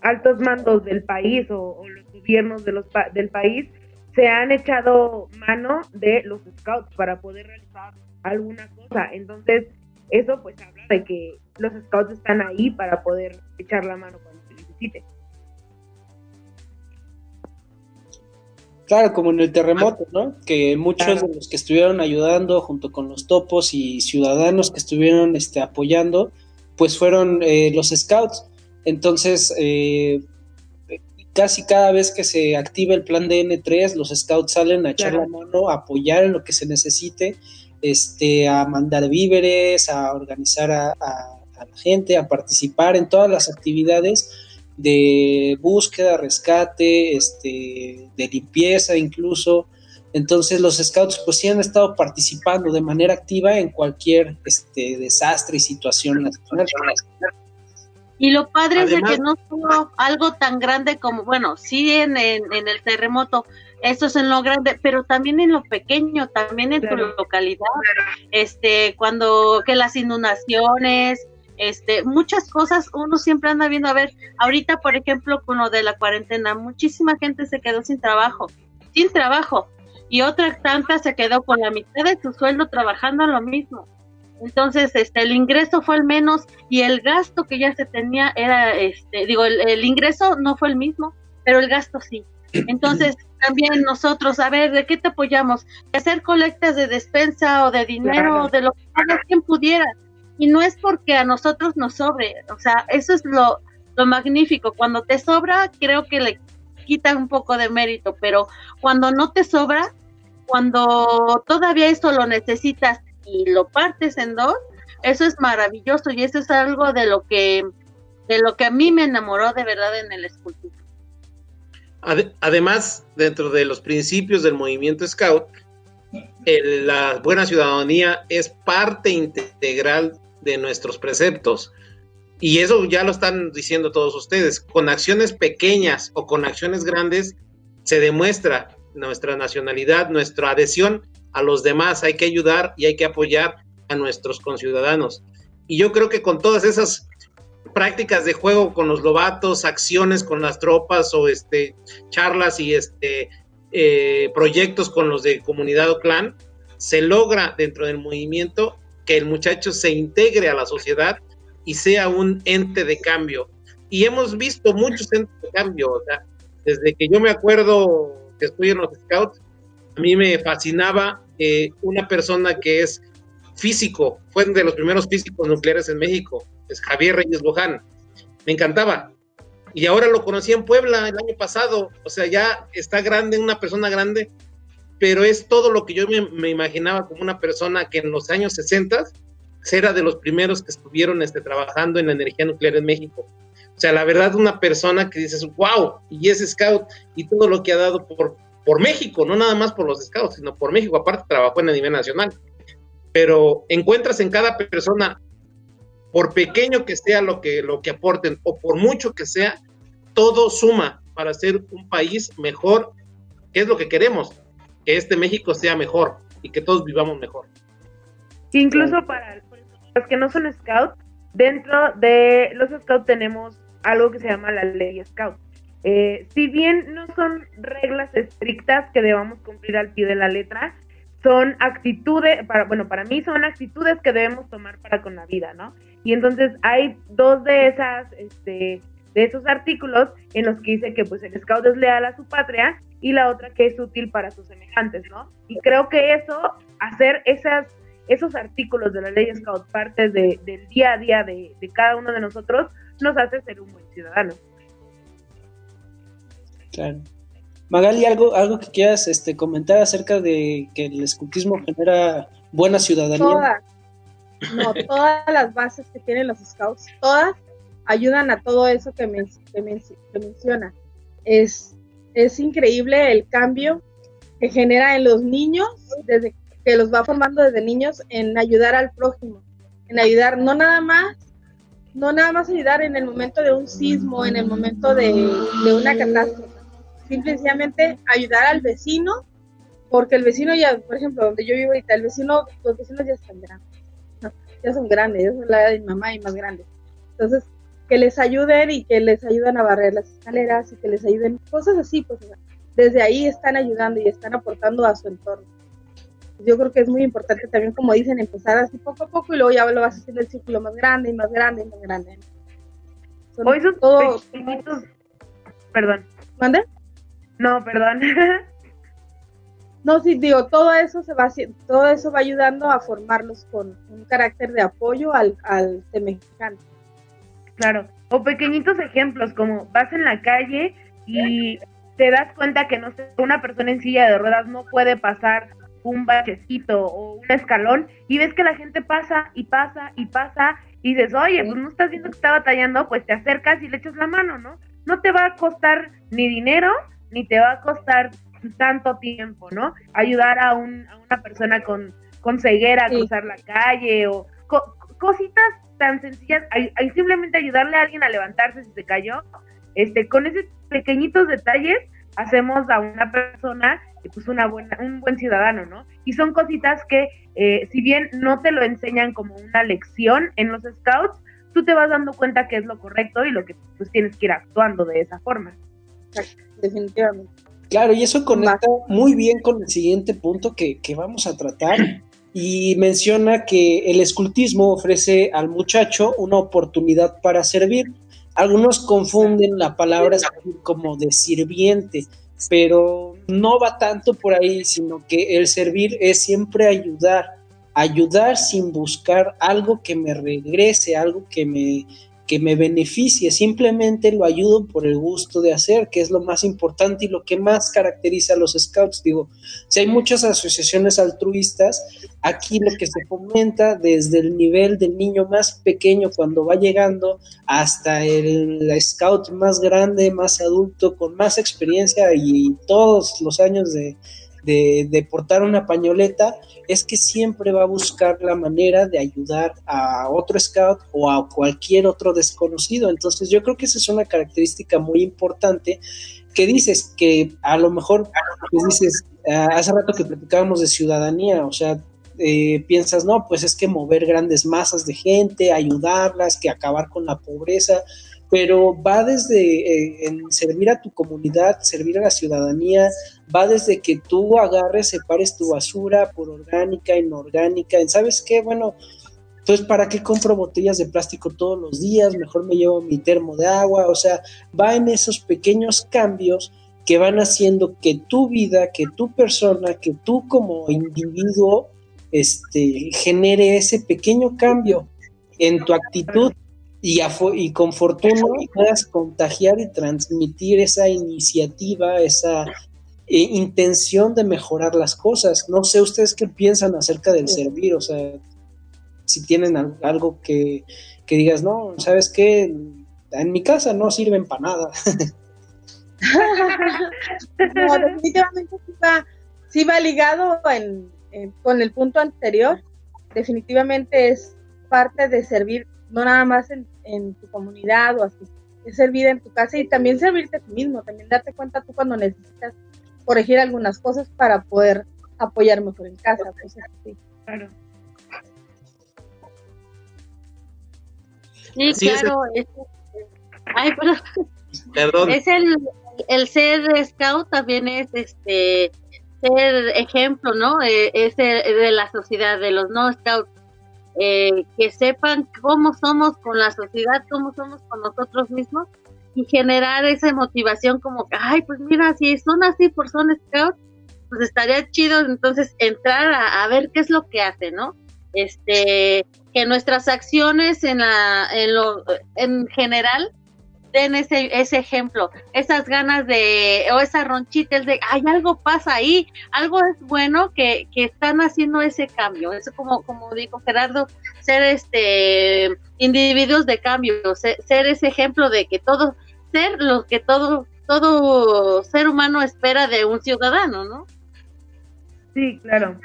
altos mandos del país o, los gobiernos de los del país se han echado mano de los scouts para poder realizar alguna cosa. Entonces, eso pues habla de que los scouts están ahí para poder echar la mano cuando se necesite. Claro, como en el terremoto, ¿no? Que muchos de los que estuvieron ayudando junto con los topos y ciudadanos que estuvieron este, apoyando, pues fueron eh, los scouts. Entonces, eh, casi cada vez que se activa el plan de N3, los scouts salen a echar la mano, a apoyar en lo que se necesite este, a mandar víveres, a organizar a, la gente, a participar en todas las actividades de búsqueda, rescate, este, de limpieza incluso. Entonces los scouts pues sí han estado participando de manera activa en cualquier este, desastre y situación nacional. Y lo padre es de que no fue algo tan grande como, bueno, sí en, en, en el terremoto, eso es en lo grande, pero también en lo pequeño, también en tu localidad, este, cuando que las inundaciones, este, muchas cosas uno siempre anda viendo, a ver, ahorita por ejemplo con lo de la cuarentena, muchísima gente se quedó sin trabajo, sin trabajo, y otra tanta se quedó con la mitad de su sueldo trabajando lo mismo. Entonces, este, el ingreso fue el menos y el gasto que ya se tenía era, este, digo, el, ingreso no fue el mismo, pero el gasto sí. Entonces, también nosotros, a ver, ¿de qué te apoyamos? hacer colectas de despensa o de dinero o de lo que cada quien pudiera. Y no es porque a nosotros nos sobre, o sea, eso es lo, lo magnífico. Cuando te sobra, creo que le quita un poco de mérito, pero cuando no te sobra, cuando todavía eso lo necesitas y lo partes en dos, eso es maravilloso y eso es algo de lo que de lo que a mí me enamoró de verdad en el Además, dentro de los principios del movimiento Scout, la buena ciudadanía es parte integral de nuestros preceptos. Y eso ya lo están diciendo todos ustedes. Con acciones pequeñas o con acciones grandes se demuestra nuestra nacionalidad, nuestra adhesión a los demás, hay que ayudar y hay que apoyar a nuestros conciudadanos. Y yo creo que con todas esas prácticas de juego con los lobatos, acciones con las tropas o este charlas y este eh, proyectos con los de comunidad o clan, se logra dentro del movimiento que el muchacho se integre a la sociedad y sea un ente de cambio. Y hemos visto muchos entes de cambio, desde que yo me acuerdo que estoy en los scouts, a mí me fascinaba eh, una persona que es físico, fue de los primeros físicos nucleares en México, Javier Reyes Loján. Me encantaba. Y ahora lo conocí en Puebla el año pasado, o sea, ya está grande, una persona grande, pero es todo lo que yo me, imaginaba como una persona que en los años 60 era de los primeros que estuvieron este, trabajando en la energía nuclear en México. O sea, la verdad, una persona que dices, wow, y es scout y todo lo que ha dado por, por México, no nada más por los scouts, sino por México, aparte trabajó en a nivel nacional. Pero encuentras en cada persona, por pequeño que sea lo que, lo que aporten o por mucho que sea, todo suma para ser un país mejor, que es lo que queremos, que este México sea mejor y que todos vivamos mejor. Incluso para los que no son scouts, dentro de los scouts tenemos algo que se llama la ley scout eh, si bien no son reglas estrictas que debamos cumplir al pie de la letra, son actitudes, para, bueno, para mí son actitudes que debemos tomar para con la vida, ¿no? Y entonces hay dos de esas, este, de esos artículos en los que dice que pues el scout es leal a su patria y la otra que es útil para sus semejantes, ¿no? Y creo que eso, hacer esas, esos artículos de la ley scout parte de, del día a día de, de cada uno de nosotros, nos hace ser un buen ciudadano. Claro. Magali, ¿algo, algo que quieras este, comentar acerca de que el escultismo genera buena ciudadanía? Todas. No, todas las bases que tienen los scouts, todas ayudan a todo eso que, me, que, menciona. Es, es increíble el cambio que genera en los niños, desde que los va formando desde niños, en ayudar al prójimo, en ayudar no nada más no nada más ayudar en el momento de un sismo, en el momento de, de una catástrofe, simplemente ayudar al vecino, porque el vecino ya, por ejemplo, donde yo vivo ahorita, el vecino, los vecinos ya están grandes, ya son grandes, ya son la edad de mi mamá y más grandes. Entonces, que les ayuden y que les ayuden a barrer las escaleras y que les ayuden, cosas así, pues desde ahí están ayudando y están aportando a su entorno. Yo creo que es muy importante también, como dicen, empezar así poco a poco y luego ya lo vas haciendo el círculo más grande y más grande y más grande. Hoy son todos Perdón. ¿Mande? No, perdón. no, sí, digo, todo eso se va todo eso va ayudando a formarlos con un carácter de apoyo al, al semejante. Claro, o pequeñitos ejemplos, como vas en la calle y te das cuenta que no sé, una persona en silla de ruedas no puede pasar un bachecito o un escalón y ves que la gente pasa y pasa y pasa y dices, oye, pues no estás viendo que está batallando, pues te acercas y le echas la mano, ¿no? No te va a costar ni dinero ni te va a costar tanto tiempo, ¿no? Ayudar a, un, a una persona con, con ceguera a cruzar la calle o cositas tan sencillas, hay, simplemente ayudarle a alguien a levantarse si se cayó. Este, con esos pequeñitos detalles hacemos a una persona pues una buena, un buen ciudadano, ¿no? Y son cositas que, eh, si bien no te lo enseñan como una lección en los scouts, tú te vas dando cuenta que es lo correcto y lo que pues tienes que ir actuando de esa forma definitivamente. Claro, y eso conecta muy bien con el siguiente punto que, vamos a tratar, y menciona que el escultismo ofrece al muchacho una oportunidad para servir. Algunos confunden la palabra como de sirviente, pero no va tanto por ahí, sino que el servir es siempre ayudar, ayudar sin buscar algo que me regrese, algo que me, que me beneficie, simplemente lo ayudo por el gusto de hacer, que es lo más importante y lo que más caracteriza a los scouts. Digo, si hay muchas asociaciones altruistas, aquí lo que se fomenta desde el nivel del niño más pequeño cuando va llegando hasta el scout más grande, más adulto, con más experiencia y todos los años de, de, portar una pañoleta es que siempre va a buscar la manera de ayudar a otro scout o a cualquier otro desconocido. Entonces yo creo que esa es una característica muy importante que dices que a lo mejor, pues dices, ah, hace rato que platicábamos de ciudadanía, o sea, eh, piensas, no, pues es que mover grandes masas de gente, ayudarlas, que acabar con la pobreza, pero va desde eh, en servir a tu comunidad, servir a la ciudadanía, va desde que tú agarres, separes tu basura por orgánica, inorgánica, ¿sabes qué? Bueno, pues para qué compro botellas de plástico todos los días, mejor me llevo mi termo de agua, o sea, va en esos pequeños cambios que van haciendo que tu vida, que tu persona, que tú como individuo, este, genere ese pequeño cambio en tu actitud y, y con fortuna puedas contagiar y transmitir esa iniciativa, esa eh, intención de mejorar las cosas. No sé ustedes qué piensan acerca del servir, o sea, si tienen algo que, que digas, no, ¿sabes qué? En mi casa no sirven para nada. no, definitivamente sí va, ligado con el punto anterior. Definitivamente es parte de servir no nada más en, tu comunidad o así, es servir en tu casa y también servirte a ti mismo, también darte cuenta tú cuando necesitas corregir algunas cosas para poder apoyar mejor en casa. Pues, sí. Claro. Sí, claro. Es, ay, Perdón. Es el, el ser scout también es este ser ejemplo, ¿no? Eh, es de la sociedad, de los no scouts eh, que sepan cómo somos con la sociedad, cómo somos con nosotros mismos y generar esa motivación como que, ay, pues mira, si son así por son scout, pues estaría chido entonces entrar a, ver qué es lo que hace, ¿no? Este, que nuestras acciones en la, en lo, en general den ese, ese ejemplo, esas ganas de, o esa ronchita, de, hay algo pasa ahí, algo es bueno que, que están haciendo ese cambio, eso como, como dijo Gerardo, ser este individuos de cambio, ser, ser ese ejemplo de que todo, ser lo que todo, todo ser humano espera de un ciudadano, ¿no? Sí, claro.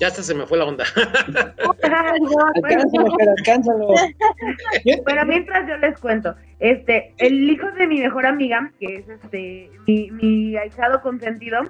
Ya hasta se me fue la onda. alcánzalo, Pero mientras yo les cuento, este, el hijo de mi mejor amiga, que es este, mi, mi ahijado consentido,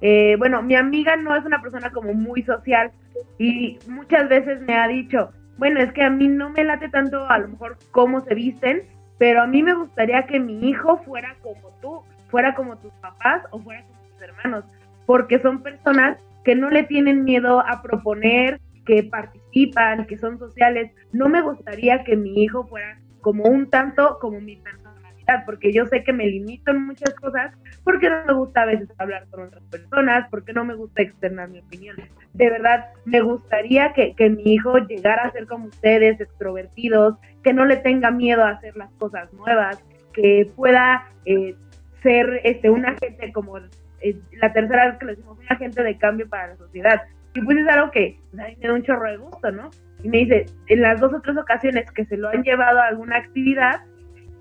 eh, bueno, mi amiga no es una persona como muy social y muchas veces me ha dicho, bueno, es que a mí no me late tanto a lo mejor cómo se visten, pero a mí me gustaría que mi hijo fuera como tú, fuera como tus papás o fuera como tus hermanos, porque son personas que no le tienen miedo a proponer, que participan, que son sociales. No me gustaría que mi hijo fuera como un tanto como mi personalidad, porque yo sé que me limito en muchas cosas, porque no me gusta a veces hablar con otras personas, porque no me gusta externar mi opinión. De verdad, me gustaría que, que mi hijo llegara a ser como ustedes, extrovertidos, que no le tenga miedo a hacer las cosas nuevas, que pueda eh, ser este, una gente como eh, la tercera vez que lo hicimos, un agente de cambio para la sociedad. Y pues es algo que pues, a mí me da un chorro de gusto, ¿no? Y me dice, en las dos o tres ocasiones que se lo han llevado a alguna actividad,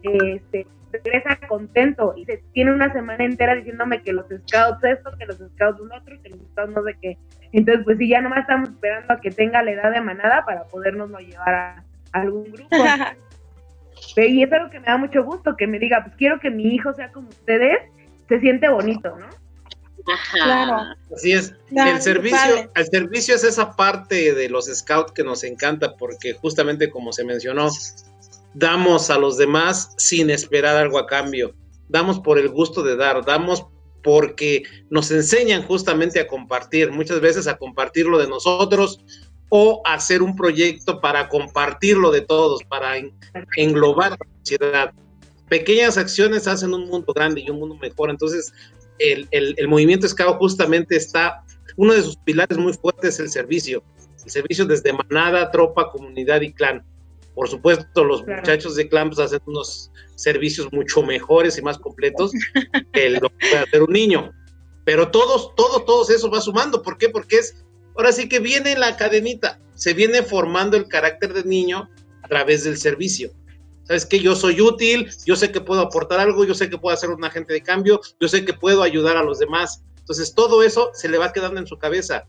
este, regresa contento y se tiene una semana entera diciéndome que los scouts esto, que los scouts lo otro, que los scouts no sé qué. Entonces, pues sí, ya nomás estamos esperando a que tenga la edad de manada para podernoslo llevar a, algún grupo. y es algo que me da mucho gusto, que me diga, pues quiero que mi hijo sea como ustedes, se siente bonito, ¿no? Claro. Así es. el servicio, el servicio es esa parte de los scouts que nos encanta porque justamente como se mencionó, damos a los demás sin esperar algo a cambio. Damos por el gusto de dar, damos porque nos enseñan justamente a compartir, muchas veces a compartir lo de nosotros o hacer un proyecto para compartirlo de todos, para englobar la sociedad. Pequeñas acciones hacen un mundo grande y un mundo mejor. Entonces, el, el movimiento Scout justamente está, uno de sus pilares muy fuertes es el servicio. El servicio desde manada, tropa, comunidad y clan. Por supuesto, los muchachos de clan pues, hacen unos servicios mucho mejores y más completos que lo que puede hacer un niño. Pero todos, todos, todos eso va sumando. ¿Por qué? Porque es, ahora sí que viene la cadenita, se viene formando el carácter del niño a través del servicio. ¿Sabes qué? Yo soy útil, yo sé que puedo aportar algo, yo sé que puedo hacer un agente de cambio, yo sé que puedo ayudar a los demás. Entonces todo eso se le va quedando en su cabeza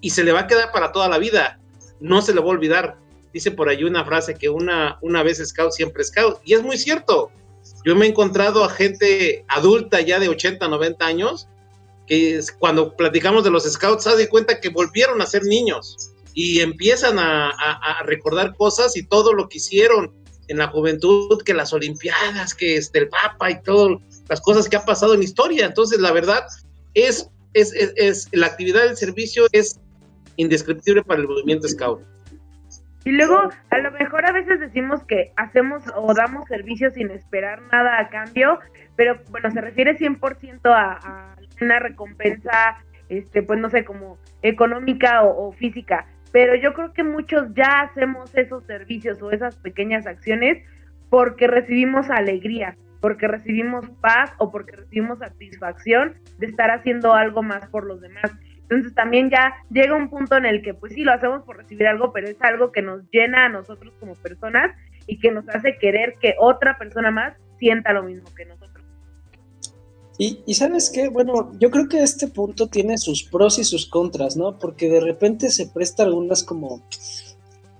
y se le va a quedar para toda la vida. No se le va a olvidar dice por ahí una frase que una, una vez scout, siempre scout. Y es muy cierto. Yo me he encontrado a gente adulta ya de 80, 90 años, que cuando platicamos de los scouts se da cuenta que volvieron a ser niños y empiezan a, recordar cosas y todo lo que hicieron en la juventud, que las olimpiadas, que este, el Papa y todas las cosas que han pasado en la historia. Entonces, la verdad es, es, es, es la actividad del servicio es indescriptible para el movimiento scout. Y luego, a lo mejor a veces decimos que hacemos o damos servicios sin esperar nada a cambio, pero bueno, se refiere 100% a, a una recompensa, este, pues no sé, como económica o, física. Pero yo creo que muchos ya hacemos esos servicios o esas pequeñas acciones porque recibimos alegría, porque recibimos paz o porque recibimos satisfacción de estar haciendo algo más por los demás. Entonces también ya llega un punto en el que pues sí lo hacemos por recibir algo, pero es algo que nos llena a nosotros como personas y que nos hace querer que otra persona más sienta lo mismo que nosotros. Y, y sabes qué, bueno, yo creo que este punto tiene sus pros y sus contras, ¿no? Porque de repente se presta algunas como,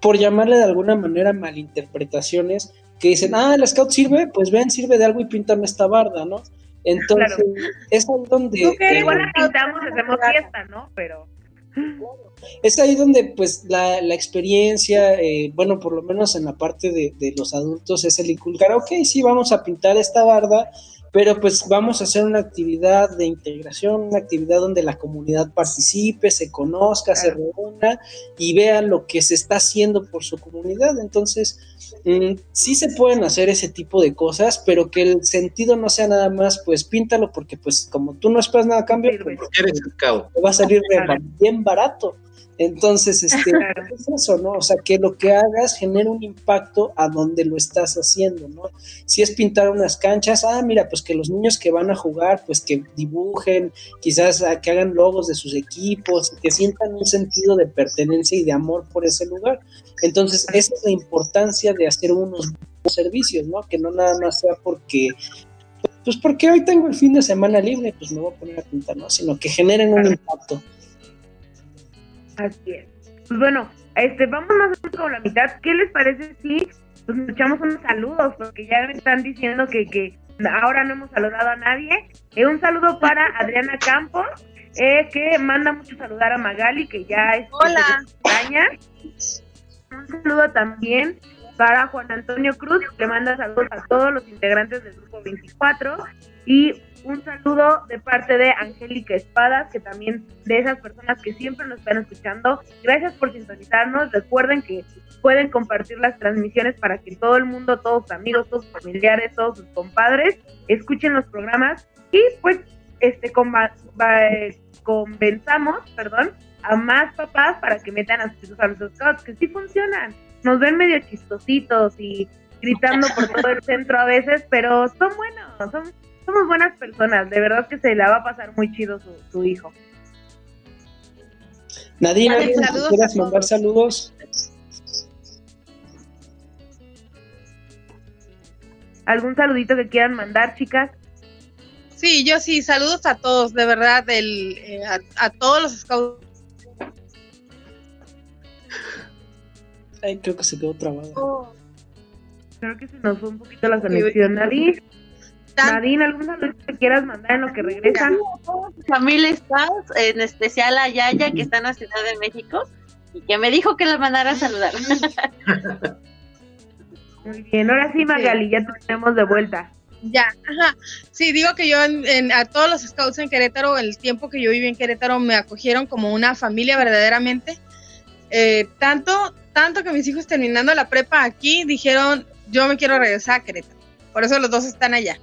por llamarle de alguna manera, malinterpretaciones, que dicen, ah, el scout sirve, pues ven, sirve de algo y píntame esta barda, ¿no? Entonces, es ahí donde... igual la pintamos, hacemos fiesta, ¿no? Pero... Es ahí donde pues la, la experiencia, eh, bueno, por lo menos en la parte de, de, los adultos es el inculcar, ok, sí, vamos a pintar esta barda, pero pues vamos a hacer una actividad de integración, una actividad donde la comunidad participe, se conozca, se reúna y vea lo que se está haciendo por su comunidad. Entonces, mm, sí se pueden hacer ese tipo de cosas, pero que el sentido no sea nada más, pues píntalo, porque pues como tú no esperas nada a cambio, pues, te va a salir bien barato. Entonces, este, es eso, ¿no? O sea, que lo que hagas genere un impacto a donde lo estás haciendo, ¿no? Si es pintar unas canchas, ah, mira, pues que los niños que van a jugar, pues que dibujen, quizás ah, que hagan logos de sus equipos, que sientan un sentido de pertenencia y de amor por ese lugar. Entonces, esa es la importancia de hacer unos servicios, ¿no? Que no nada más sea porque pues porque hoy tengo el fin de semana libre, pues me voy a poner a pintar, ¿no? Sino que generen un impacto. Así es. Pues bueno, este, vamos más o menos con la mitad. ¿Qué les parece si pues, nos echamos unos saludos? Porque ya me están diciendo que, que ahora no hemos saludado a nadie. Eh, un saludo para Adriana Campos, eh, que manda mucho saludar a Magali, que ya es Hola. Un saludo también para Juan Antonio Cruz, que manda saludos a todos los integrantes del grupo 24. Y un saludo de parte de Angélica Espadas, que también de esas personas que siempre nos están escuchando. Gracias por sintonizarnos. Recuerden que pueden compartir las transmisiones para que todo el mundo, todos sus amigos, todos sus familiares, todos sus compadres escuchen los programas y pues este convenzamos, perdón, a más papás para que metan a sus hijos a los scouts, que sí funcionan. Nos ven medio chistositos y gritando por todo el centro a veces, pero son buenos, son somos buenas personas, de verdad que se la va a pasar muy chido su, hijo. Nadine, ¿quieres mandar saludos? ¿Algún saludito que quieran mandar, chicas? Sí, yo sí, saludos a todos, de verdad, el, eh, a, todos los scouts. Ay, creo que se quedó trabado. Creo que se nos fue un poquito la conexión. Nadine. Nadine, ¿alguna vez que quieras mandar en lo que regresan? Familia Scouts, en especial a Yaya, que está en la Ciudad de México, y que me dijo que la mandara a saludar. Muy bien, ahora sí, Magali, ya te tenemos de vuelta. Ya, ajá. Sí, digo que yo en, a todos los scouts en Querétaro, el tiempo que yo viví en Querétaro, me acogieron como una familia verdaderamente. Eh, tanto, tanto que mis hijos terminando la prepa aquí dijeron, yo me quiero regresar a Querétaro. Por eso los dos están allá.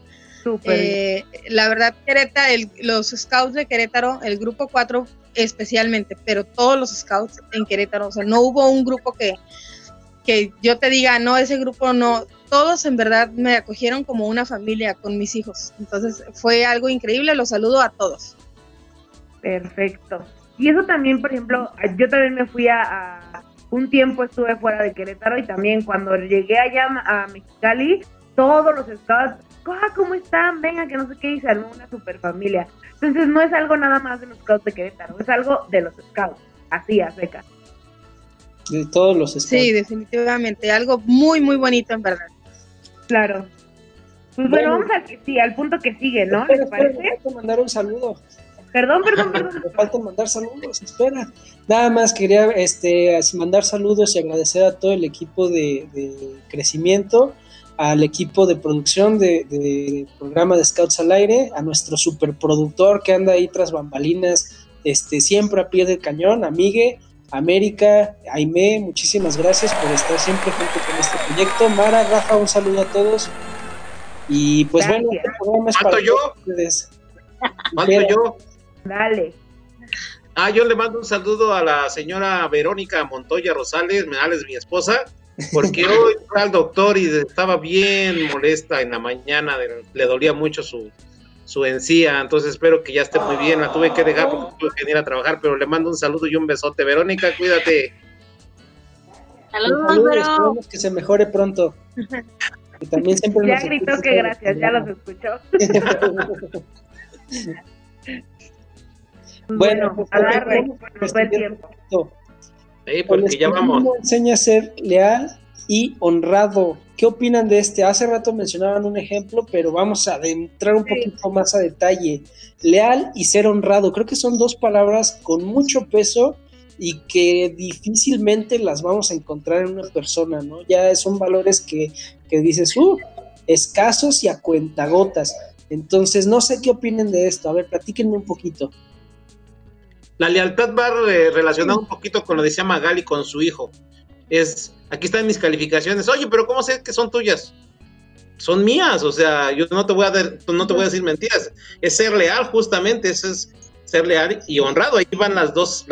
Eh, la verdad, Querétaro, los scouts de Querétaro, el grupo 4 especialmente, pero todos los scouts en Querétaro, o sea, no hubo un grupo que, que yo te diga, no, ese grupo no, todos en verdad me acogieron como una familia con mis hijos. Entonces fue algo increíble, los saludo a todos. Perfecto. Y eso también, por ejemplo, yo también me fui a, un tiempo estuve fuera de Querétaro y también cuando llegué allá a Mexicali, todos los scouts, ah, ¿cómo están? Venga, que no sé qué, y se una super familia. Entonces no es algo nada más de los scouts de Querétaro, es algo de los scouts, así a seca. De todos los scouts. Sí, definitivamente, algo muy, muy bonito en verdad. Claro. Pues bueno, vamos al, sí, al punto que sigue, ¿no? ¿Les parece? me falta mandar un saludo. Perdón, perdón, perdón. me falta mandar saludos, espera. Nada más quería este, mandar saludos y agradecer a todo el equipo de, crecimiento, al equipo de producción del de programa de Scouts al Aire, a nuestro superproductor que anda ahí tras bambalinas, este, siempre a pie del cañón, a Migue, América, Aime, muchísimas gracias por estar siempre junto con este proyecto. Mara, Rafa, un saludo a todos. Y pues bueno, este programa es para yo? ustedes. yo? Dale. Ah, yo le mando un saludo a la señora Verónica Montoya Rosales, Menales, mi esposa, porque hoy fue al doctor y estaba bien molesta en la mañana, le dolía mucho su, su encía, entonces espero que ya esté muy bien, la tuve que dejar porque tuve que ir a trabajar, pero le mando un saludo y un besote. Verónica, cuídate. Saludos, Esperemos que se mejore pronto. también siempre ya gritó que gracias, ya los escuchó. bueno, a darle, pues, el tiempo. Sí, porque ya vamos. Enseña a ser leal y honrado. ¿Qué opinan de este? Hace rato mencionaban un ejemplo, pero vamos a entrar un poquito más a detalle. Leal y ser honrado. Creo que son dos palabras con mucho peso y que difícilmente las vamos a encontrar en una persona, ¿no? Ya son valores que, que dices, uh, escasos y a cuentagotas. Entonces, no sé qué opinen de esto. A ver, platíquenme un poquito. La lealtad va relacionada un poquito con lo que decía Magali con su hijo. Es aquí están mis calificaciones. Oye, pero ¿cómo sé que son tuyas? Son mías, o sea, yo no te voy a, no te voy a decir mentiras. Es ser leal, justamente, eso es ser leal y honrado. Ahí van las dos,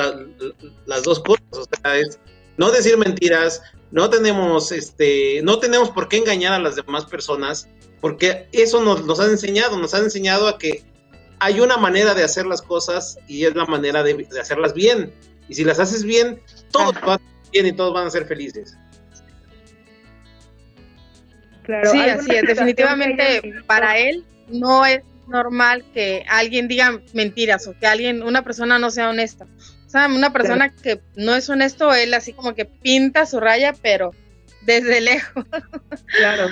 las dos cosas. O sea, es no decir mentiras, no tenemos, este, no tenemos por qué engañar a las demás personas, porque eso nos, nos han enseñado, nos han enseñado a que hay una manera de hacer las cosas y es la manera de, hacerlas bien. Y si las haces bien, todo va bien y todos van a ser felices sí, así es. Definitivamente para él no es normal que alguien diga mentiras o que alguien, una persona no sea honesta. O sea, una persona que no es honesto, él así como que pinta su raya, pero desde lejos. Claro.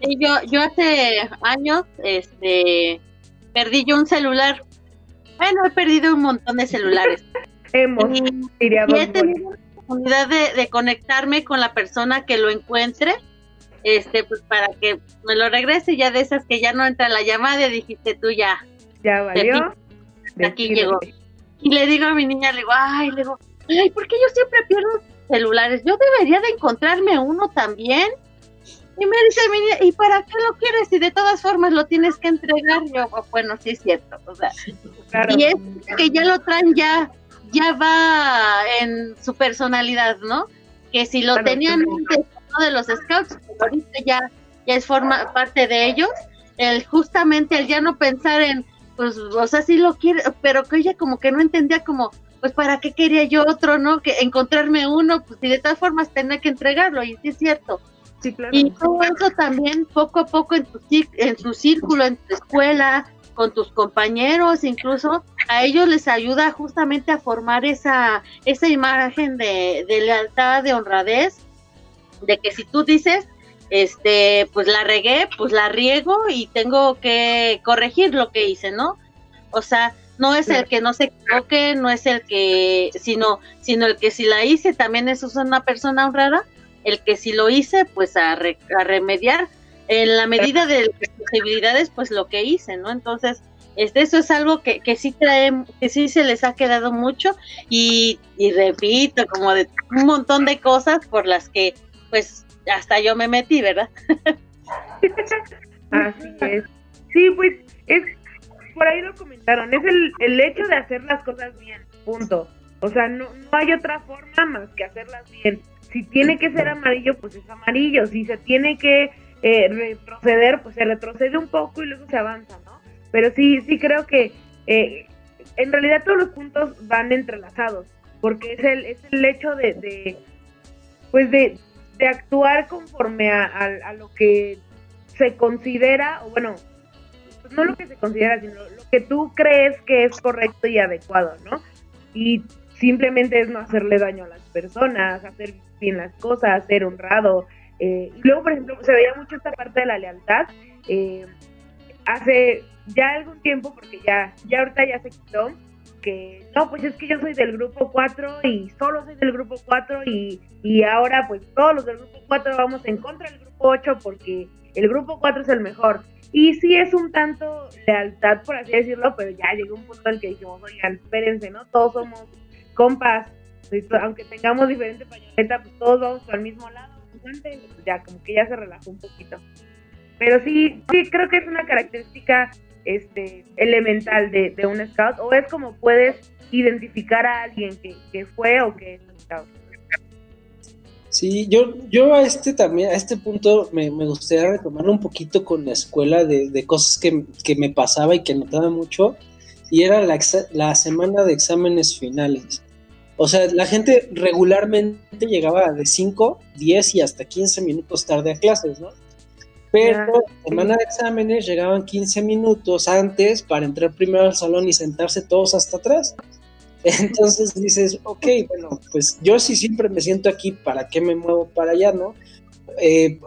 Y yo, yo hace años, este, perdí yo un celular. Bueno, he perdido un montón de celulares. Hemos, y, he tenido la oportunidad de, de conectarme con la persona que lo encuentre este, pues para que me lo regrese, ya de esas que ya no entra la llamada, dijiste tú ya. Ya valió. aquí, llegó. Y le digo a mi niña, le digo, ay, le digo, ay, ¿por qué yo siempre pierdo celulares? Yo debería de encontrarme uno también. Y me dice ¿y para qué lo quieres? Si de todas formas lo tienes que entregar. Yo, bueno, sí es cierto. O sea, Y es que ya lo traen ya, ya va en su personalidad, ¿no? Que si lo tenían antes de los scouts, ahorita ya, ya es forma parte de ellos, el justamente el ya no pensar en, pues, o sea, sí lo quiere, pero que ella como que no entendía como, pues, ¿para qué quería yo otro, no? Que encontrarme uno, pues, y de todas formas tener que entregarlo, y sí es cierto. Y todo eso también poco a poco en tu, en tu círculo, en tu escuela, con tus compañeros, incluso a ellos les ayuda justamente a formar esa, esa imagen de, de lealtad, de honradez, de que si tú dices, este, pues la regué, pues la riego y tengo que corregir lo que hice, ¿no? O sea, no es el que no se equivoque, no es el que, sino, sino el que si la hice también es una persona honrada, el que si lo hice, pues a, remediar en la medida de las posibilidades, pues lo que hice, ¿no? Entonces, este, eso es algo que, que sí trae, que sí se les ha quedado mucho y, y repito, como de un montón de cosas por las que, pues, hasta yo me metí, ¿verdad? Así es. Sí, pues, es, por ahí lo comentaron, es el, el hecho de hacer las cosas bien, punto. O sea, no, no hay otra forma más que hacerlas bien. Si tiene que ser amarillo, pues es amarillo. Si se tiene que eh, retroceder, pues se retrocede un poco y luego se avanza, ¿no? Pero sí, sí creo que eh, en realidad todos los puntos van entrelazados, porque es el, es el hecho de, pues de, de, actuar conforme a, a, a, lo que se considera, o bueno, pues no lo que se considera, sino lo que tú crees que es correcto y adecuado, ¿no? Y simplemente es no hacerle daño a las personas, hacer bien las cosas, ser honrado. Eh, y luego, por ejemplo, se veía mucho esta parte de la lealtad. Eh, hace ya algún tiempo, porque ya, ya ahorita ya se quitó, que no, pues es que yo soy del grupo 4 y solo soy del grupo 4 y, y ahora pues todos los del grupo 4 vamos en contra del grupo 8 porque el grupo 4 es el mejor. Y sí es un tanto lealtad, por así decirlo, pero ya llegó un punto en el que dijimos, oigan, espérense, ¿no? Todos somos compas, aunque tengamos diferente pañoleta, pues todos vamos al mismo lado, pues ya como que ya se relajó un poquito. Pero sí, sí creo que es una característica este elemental de, de un scout, o es como puedes identificar a alguien que, que fue o que es un scout. Sí, yo, yo a este también, a este punto me, me gustaría retomarlo un poquito con la escuela de, de cosas que, que, me pasaba y que notaba mucho, y era la, la semana de exámenes finales. O sea, la gente regularmente llegaba de 5, 10 y hasta 15 minutos tarde a clases, ¿no? Pero en semana de exámenes llegaban 15 minutos antes para entrar primero al salón y sentarse todos hasta atrás. Entonces dices, ok, bueno, pues yo sí siempre me siento aquí, ¿para qué me muevo para allá, no? Eh,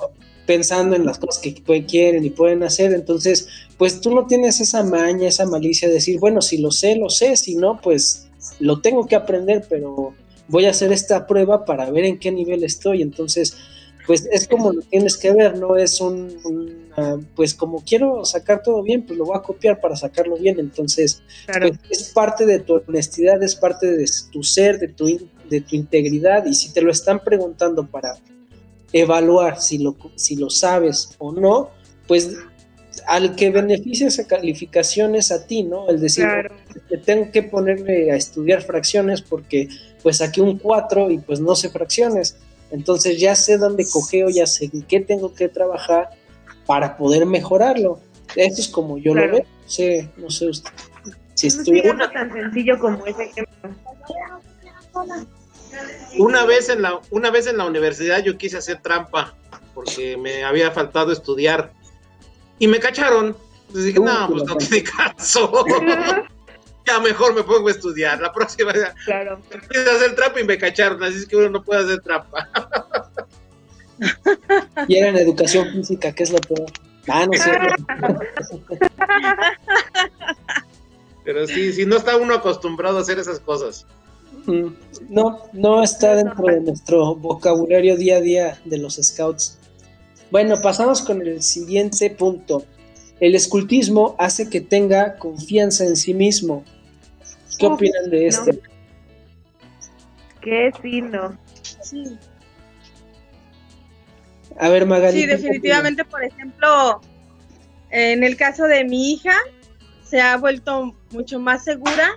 pensando en las cosas que quieren y pueden hacer, entonces, pues tú no tienes esa maña, esa malicia de decir, bueno, si lo sé, lo sé, si no, pues lo tengo que aprender, pero voy a hacer esta prueba para ver en qué nivel estoy, entonces, pues es como lo tienes que ver, no es un, un pues como quiero sacar todo bien, pues lo voy a copiar para sacarlo bien, entonces claro. pues es parte de tu honestidad, es parte de tu ser, de tu, de tu integridad, y si te lo están preguntando para evaluar si lo, si lo sabes o no, pues al que beneficia esa calificación es a ti, ¿no? El decir, claro. que tengo que ponerme a estudiar fracciones porque pues aquí un 4 y pues no sé fracciones. Entonces ya sé dónde cogeo, ya sé en qué tengo que trabajar para poder mejorarlo. Esto es como yo claro. lo veo. No sé, no sé usted. Si estoy... no es tan sencillo como ese ejemplo. Una vez en la una vez en la universidad yo quise hacer trampa porque me había faltado estudiar y me cacharon. Entonces dije, no, pues no tiene caso. ya mejor me pongo a estudiar. La próxima claro. empiezo a hacer trampa y me cacharon, así es que uno no puede hacer trampa. y era en educación física, que es lo peor. Ah, no sé. Pero sí, sí, no está uno acostumbrado a hacer esas cosas. No, no está dentro de nuestro vocabulario día a día de los scouts. Bueno, pasamos con el siguiente punto. El escultismo hace que tenga confianza en sí mismo. ¿Qué oh, opinan de esto? No. Qué fino. Sí. A ver, Magali. Sí, definitivamente, por ejemplo, en el caso de mi hija, se ha vuelto mucho más segura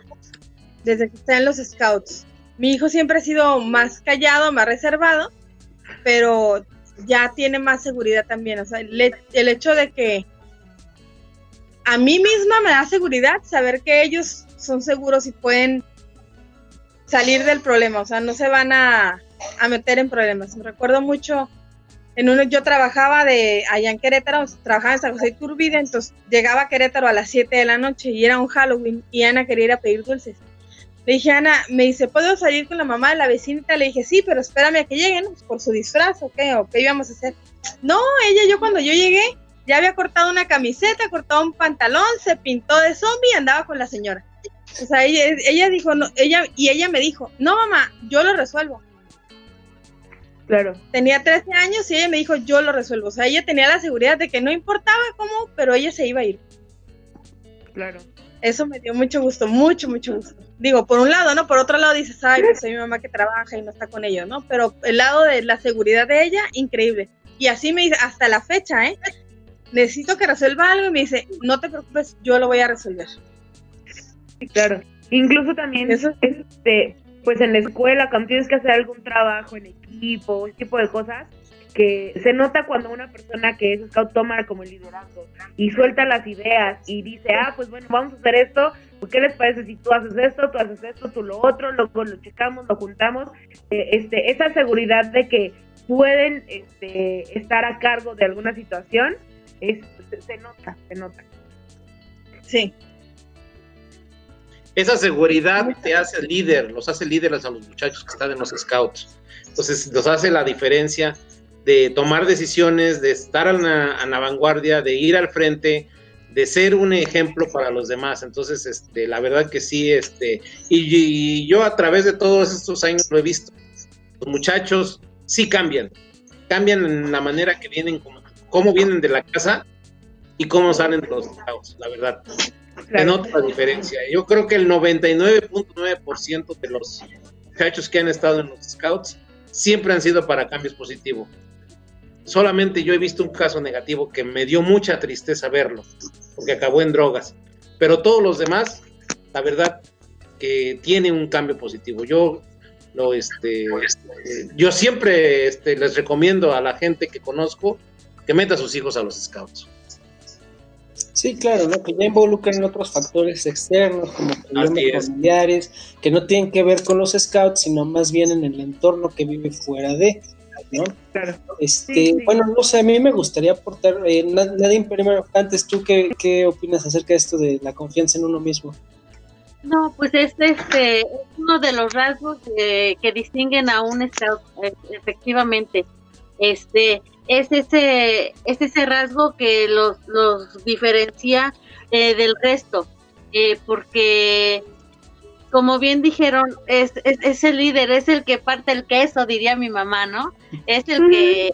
desde que está en los scouts. Mi hijo siempre ha sido más callado, más reservado, pero ya tiene más seguridad también. O sea, el, el hecho de que a mí misma me da seguridad saber que ellos son seguros y pueden salir del problema, o sea, no se van a, a meter en problemas. Me recuerdo mucho, en uno yo trabajaba de allá en Querétaro, trabajaba en San José Turbide, entonces llegaba a Querétaro a las 7 de la noche y era un Halloween y Ana quería ir a pedir dulces. Le dije, Ana, me dice, ¿puedo salir con la mamá de la vecinita? Le dije, sí, pero espérame a que lleguen pues, por su disfraz, ¿o qué? ¿O qué íbamos a hacer? No, ella, yo cuando yo llegué, ya había cortado una camiseta, cortado un pantalón, se pintó de zombie y andaba con la señora. O sea, ella, ella dijo, no, ella, y ella me dijo, no mamá, yo lo resuelvo. Claro. Tenía 13 años y ella me dijo, yo lo resuelvo. O sea, ella tenía la seguridad de que no importaba cómo, pero ella se iba a ir. Claro. Eso me dio mucho gusto, mucho, mucho gusto. Digo, por un lado, ¿no? Por otro lado dices, ay, pues soy mi mamá que trabaja y no está con ellos, ¿no? Pero el lado de la seguridad de ella, increíble. Y así me dice, hasta la fecha, ¿eh? Necesito que resuelva algo y me dice, no te preocupes, yo lo voy a resolver. Claro. Incluso también, Eso. este, pues en la escuela, cuando tienes que hacer algún trabajo en equipo, ese tipo de cosas, que se nota cuando una persona que es scout toma como el liderazgo y suelta las ideas y dice, ah, pues bueno, vamos a hacer esto, ¿qué les parece si tú haces esto, tú haces esto, tú lo otro, luego lo checamos, lo juntamos? Eh, este, esa seguridad de que pueden este, estar a cargo de alguna situación, es, se, nota, se nota. Sí. Esa seguridad te hace líder, los hace líderes a los muchachos que están en los scouts. Entonces, los hace la diferencia de tomar decisiones, de estar a la, vanguardia, de ir al frente, de ser un ejemplo para los demás. Entonces, este, la verdad que sí, este, y, yo a través de todos estos años lo he visto. Los muchachos sí cambian, cambian en la manera que vienen, como, cómo vienen de la casa y cómo salen de los scouts, la verdad. En otra diferencia. Yo creo que el 99.9% de los muchachos que han estado en los scouts siempre han sido para cambios positivos solamente yo he visto un caso negativo que me dio mucha tristeza verlo, porque acabó en drogas. Pero todos los demás, la verdad, que tiene un cambio positivo. Yo lo este, yo siempre este, les recomiendo a la gente que conozco que meta a sus hijos a los scouts. Sí, claro, ¿no? que ya involucran otros factores externos como problemas familiares que no tienen que ver con los scouts, sino más bien en el entorno que vive fuera de. ¿No? Este, Bueno, no sé, a mí me gustaría aportar, eh, nadie primero, antes tú, ¿qué, ¿qué opinas acerca de esto de la confianza en uno mismo? No, pues este, este es uno de los rasgos que distinguen a un scout, e, efectivamente. Este, es ese, es ese rasgo que los, los diferencia eh, del resto, eh, porque como bien dijeron, es, es, el líder, es el que parte el queso, diría mi mamá, ¿no? Es el que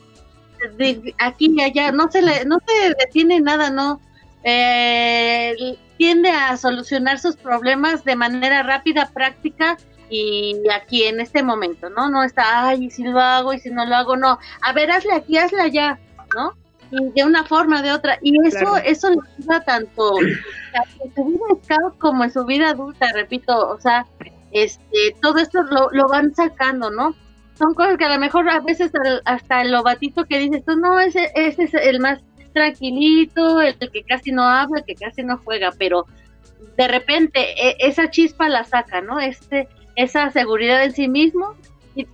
aquí y allá no se le, no se detiene nada, ¿no? Eh, tiende a solucionar sus problemas de manera rápida, práctica y aquí en este momento, ¿no? No está, ay, si lo hago y si no lo hago, no. A ver, hazle aquí, hazle allá, ¿no? De una forma, de otra. Y eso, eso le ayuda tanto en su vida scout como en su vida adulta, repito, o sea, este, todo esto lo, lo van sacando, ¿no? Son cosas que a lo mejor a veces hasta el lobatito que dices tú, no, ese, ese es el más tranquilito, el que casi no habla, el que casi no juega, pero de repente e, esa chispa la saca, ¿no? Este, esa seguridad en sí mismo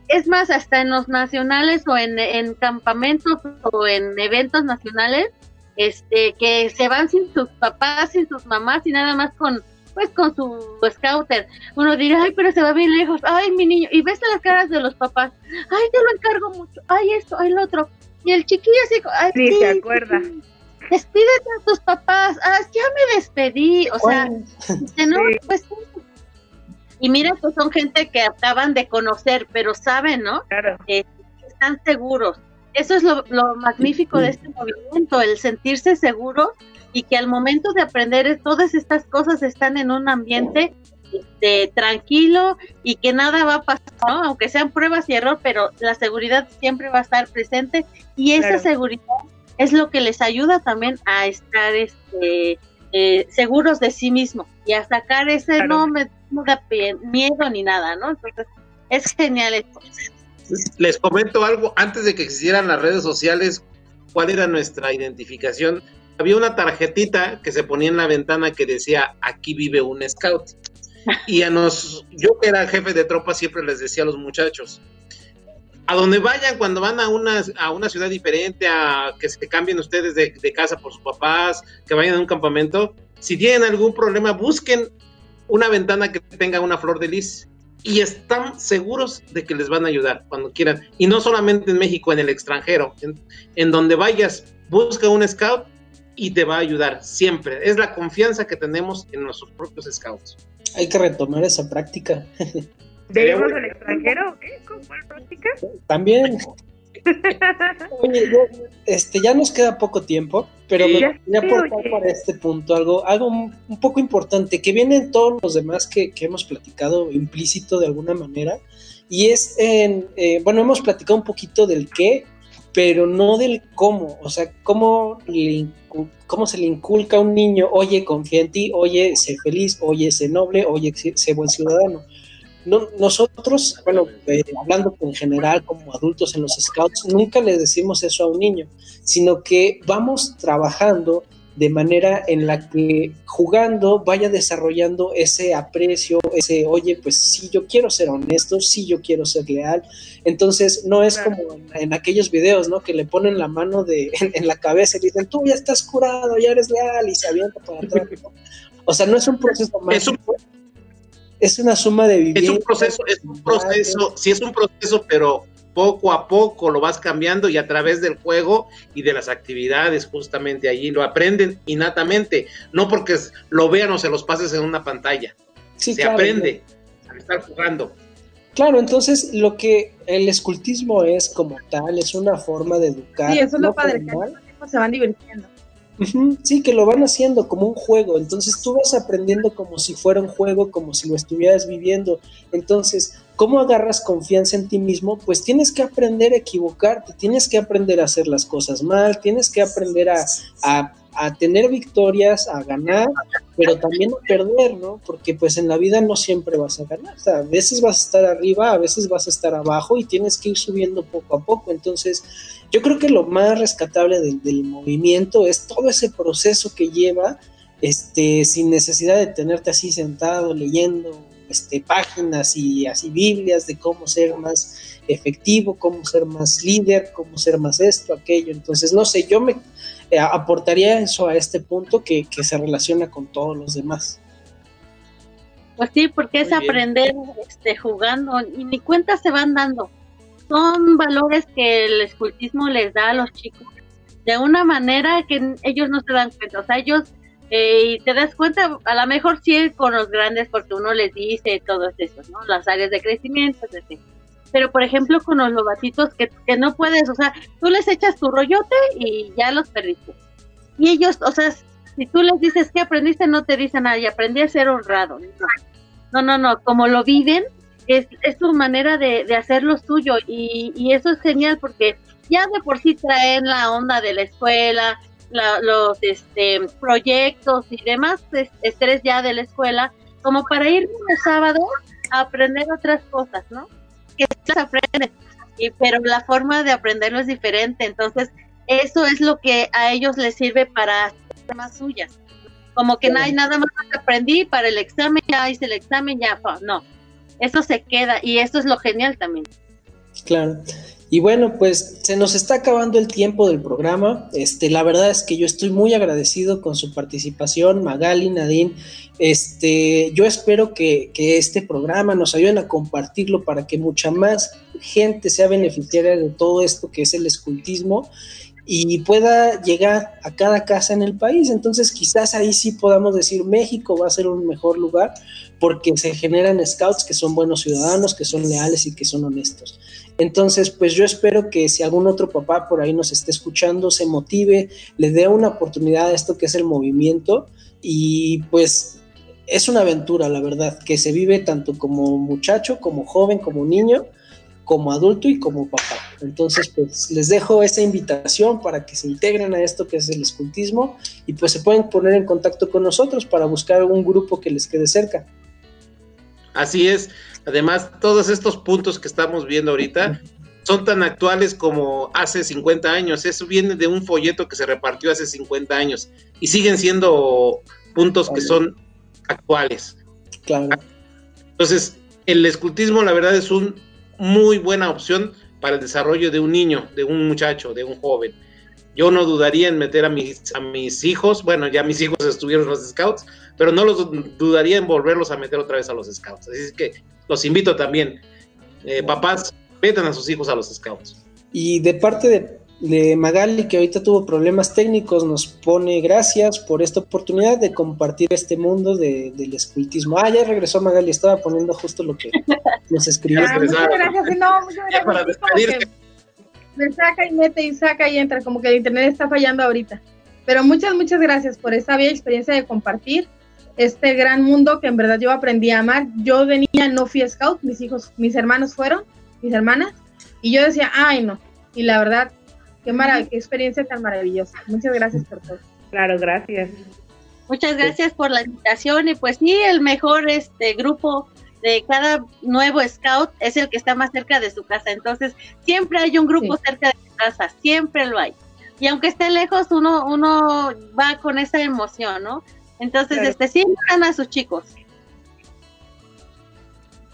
es más, hasta en los nacionales o en, campamentos o en eventos nacionales, este, que se van sin sus papás, sin sus mamás y nada más con, pues con su scouter. Uno dirá, ay, pero se va bien lejos, ay, mi niño, y ves las caras de los papás, ay, te lo encargo mucho, ay, esto, ay, lo otro. Y el chiquillo así, ay, sí, se acuerda. Despídete a tus papás, ah, ya me despedí, o sea, no, pues y mira que son gente que acaban de conocer, pero saben, ¿no? Claro. Eh, están seguros. Eso es lo, magnífico de este movimiento, el sentirse seguro y que al momento de aprender todas estas cosas están en un ambiente este, tranquilo y que nada va a pasar, ¿no? aunque sean pruebas y error, pero la seguridad siempre va a estar presente y esa seguridad es lo que les ayuda también a estar este, eh, seguros de sí mismos y a sacar ese no me, da miedo ni nada, ¿no? Entonces, es genial esto. Les comento algo, antes de que existieran las redes sociales, ¿cuál era nuestra identificación? Había una tarjetita que se ponía en la ventana que decía, aquí vive un scout. Y a nos, yo que era jefe de tropa siempre les decía a los muchachos, a donde vayan cuando van a una, a una ciudad diferente, a que se cambien ustedes de, casa por sus papás, que vayan a un campamento, si tienen algún problema, busquen una ventana que tenga una flor de lis y están seguros de que les van a ayudar cuando quieran. Y no solamente en México, en el extranjero, en, en donde vayas, busca un scout y te va a ayudar siempre. Es la confianza que tenemos en nuestros propios scouts. Hay que retomar esa práctica. ¿De irnos al extranjero qué? ¿Cuál práctica? También. Oye, este, ya nos queda poco tiempo, pero me gustaría aportar para este punto algo, algo un poco importante que viene en todos los demás que, que hemos platicado implícito de alguna manera, y es en, eh, bueno, hemos platicado un poquito del qué, pero no del cómo, o sea, cómo, cómo se le inculca a un niño, oye, confía en ti, oye, sé feliz, oye, sé noble, oye, sé buen ciudadano nosotros, bueno, eh, hablando en general como adultos en los scouts, nunca le decimos eso a un niño, sino que vamos trabajando de manera en la que jugando vaya desarrollando ese aprecio, ese, oye, pues sí, yo quiero ser honesto, sí, yo quiero ser leal. Entonces, no es como en, aquellos videos, ¿no? Que le ponen la mano de, en, la cabeza y dicen, tú ya estás curado, ya eres leal, y se avienta para atrás. O sea, no es un proceso más es una suma de vivir. Es un proceso, es un proceso, sí es un proceso, pero poco a poco lo vas cambiando y a través del juego y de las actividades justamente allí lo aprenden innatamente, no porque lo vean o se los pases en una pantalla. se aprende al estar jugando. Claro, entonces lo que el escultismo es como tal, es una forma de educar. Sí, eso es lo padre, que se van divirtiendo. Sí, que lo van haciendo como un juego, entonces tú vas aprendiendo como si fuera un juego, como si lo estuvieras viviendo. Entonces, ¿cómo agarras confianza en ti mismo? Pues tienes que aprender a equivocarte, tienes que aprender a hacer las cosas mal, tienes que aprender a, a tener victorias, a ganar, pero también a perder, ¿no? Porque pues en la vida no siempre vas a ganar, o sea, a veces vas a estar arriba, a veces vas a estar abajo y tienes que ir subiendo poco a poco. Entonces, yo creo que lo más rescatable del, movimiento es todo ese proceso que lleva, este, sin necesidad de tenerte así sentado leyendo este, páginas y así Biblias de cómo ser más efectivo, cómo ser más líder, cómo ser más esto, aquello. Entonces, no sé, yo me eh, aportaría eso a este punto que, que, se relaciona con todos los demás. Pues sí, porque es aprender este, jugando y ni cuenta se van dando son valores que el escultismo les da a los chicos de una manera que ellos no se dan cuenta. O sea, ellos, eh, y te das cuenta, a lo mejor sí con los grandes, porque uno les dice todo eso, ¿no? Las áreas de crecimiento, etc. Pero, por ejemplo, con los lobatitos que, que no puedes, o sea, tú les echas tu rollote y ya los perdiste. Y ellos, o sea, si tú les dices que aprendiste, no te dicen, ay, aprendí a ser honrado. No, no, no, como lo viven, es, es su manera de, de hacer lo suyo y, y, eso es genial porque ya de por sí traen la onda de la escuela, los este, proyectos y demás estrés ya de la escuela, como para ir un sábado a aprender otras cosas, ¿no? Que se aprenden, y, pero la forma de aprenderlo es diferente, entonces eso es lo que a ellos les sirve para hacer más suyas. Como que no hay nada más que aprendí para el examen, ya hice el examen, ya, no eso se queda y eso es lo genial también. Claro. Y bueno, pues se nos está acabando el tiempo del programa. Este, la verdad es que yo estoy muy agradecido con su participación, Magali, Nadine. Este, yo espero que, que este programa nos ayuden a compartirlo para que mucha más gente sea beneficiaria de todo esto que es el escultismo y pueda llegar a cada casa en el país. Entonces quizás ahí sí podamos decir México va a ser un mejor lugar porque se generan scouts que son buenos ciudadanos, que son leales y que son honestos. Entonces, pues yo espero que si algún otro papá por ahí nos esté escuchando, se motive, le dé una oportunidad a esto que es el movimiento y pues es una aventura, la verdad, que se vive tanto como muchacho, como joven, como niño como adulto y como papá. Entonces, pues les dejo esa invitación para que se integren a esto que es el escultismo y pues se pueden poner en contacto con nosotros para buscar un grupo que les quede cerca. Así es. Además, todos estos puntos que estamos viendo ahorita son tan actuales como hace 50 años. Eso viene de un folleto que se repartió hace 50 años y siguen siendo puntos que son actuales. Claro. Entonces, el escultismo, la verdad, es un muy buena opción para el desarrollo de un niño, de un muchacho, de un joven. Yo no dudaría en meter a mis, a mis hijos, bueno, ya mis hijos estuvieron en los scouts, pero no los dudaría en volverlos a meter otra vez a los scouts. Así es que los invito también. Eh, papás, metan a sus hijos a los scouts. Y de parte de de Magali, que ahorita tuvo problemas técnicos, nos pone gracias por esta oportunidad de compartir este mundo de, del escultismo. Ah, ya regresó Magali, estaba poniendo justo lo que nos escribió. Ah, muchas gracias, no, muchas gracias. Me saca y mete y saca y entra, como que el internet está fallando ahorita. Pero muchas, muchas gracias por esta bella experiencia de compartir este gran mundo que en verdad yo aprendí a amar. Yo de niña no fui scout, mis hijos, mis hermanos fueron, mis hermanas, y yo decía, ay no, y la verdad Qué, qué experiencia tan maravillosa. Muchas gracias por todo. Claro, gracias. Muchas gracias por la invitación y pues sí, el mejor este grupo de cada nuevo scout es el que está más cerca de su casa. Entonces, siempre hay un grupo cerca de su casa, siempre lo hay. Y aunque esté lejos, uno, uno va con esa emoción, ¿no? Entonces, este, siempre a sus chicos.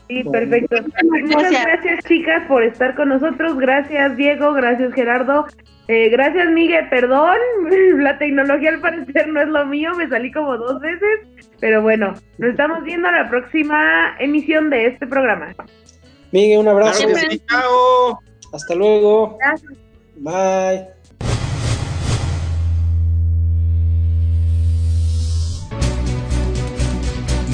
Sí, perfecto. Muchas gracias. chicas por estar con nosotros. Gracias Diego, gracias Gerardo. Eh, gracias Miguel, perdón, la tecnología al parecer no es lo mío, me salí como dos veces, pero bueno, nos estamos viendo a la próxima emisión de este programa. Miguel, un abrazo. Hasta luego. Gracias. Bye.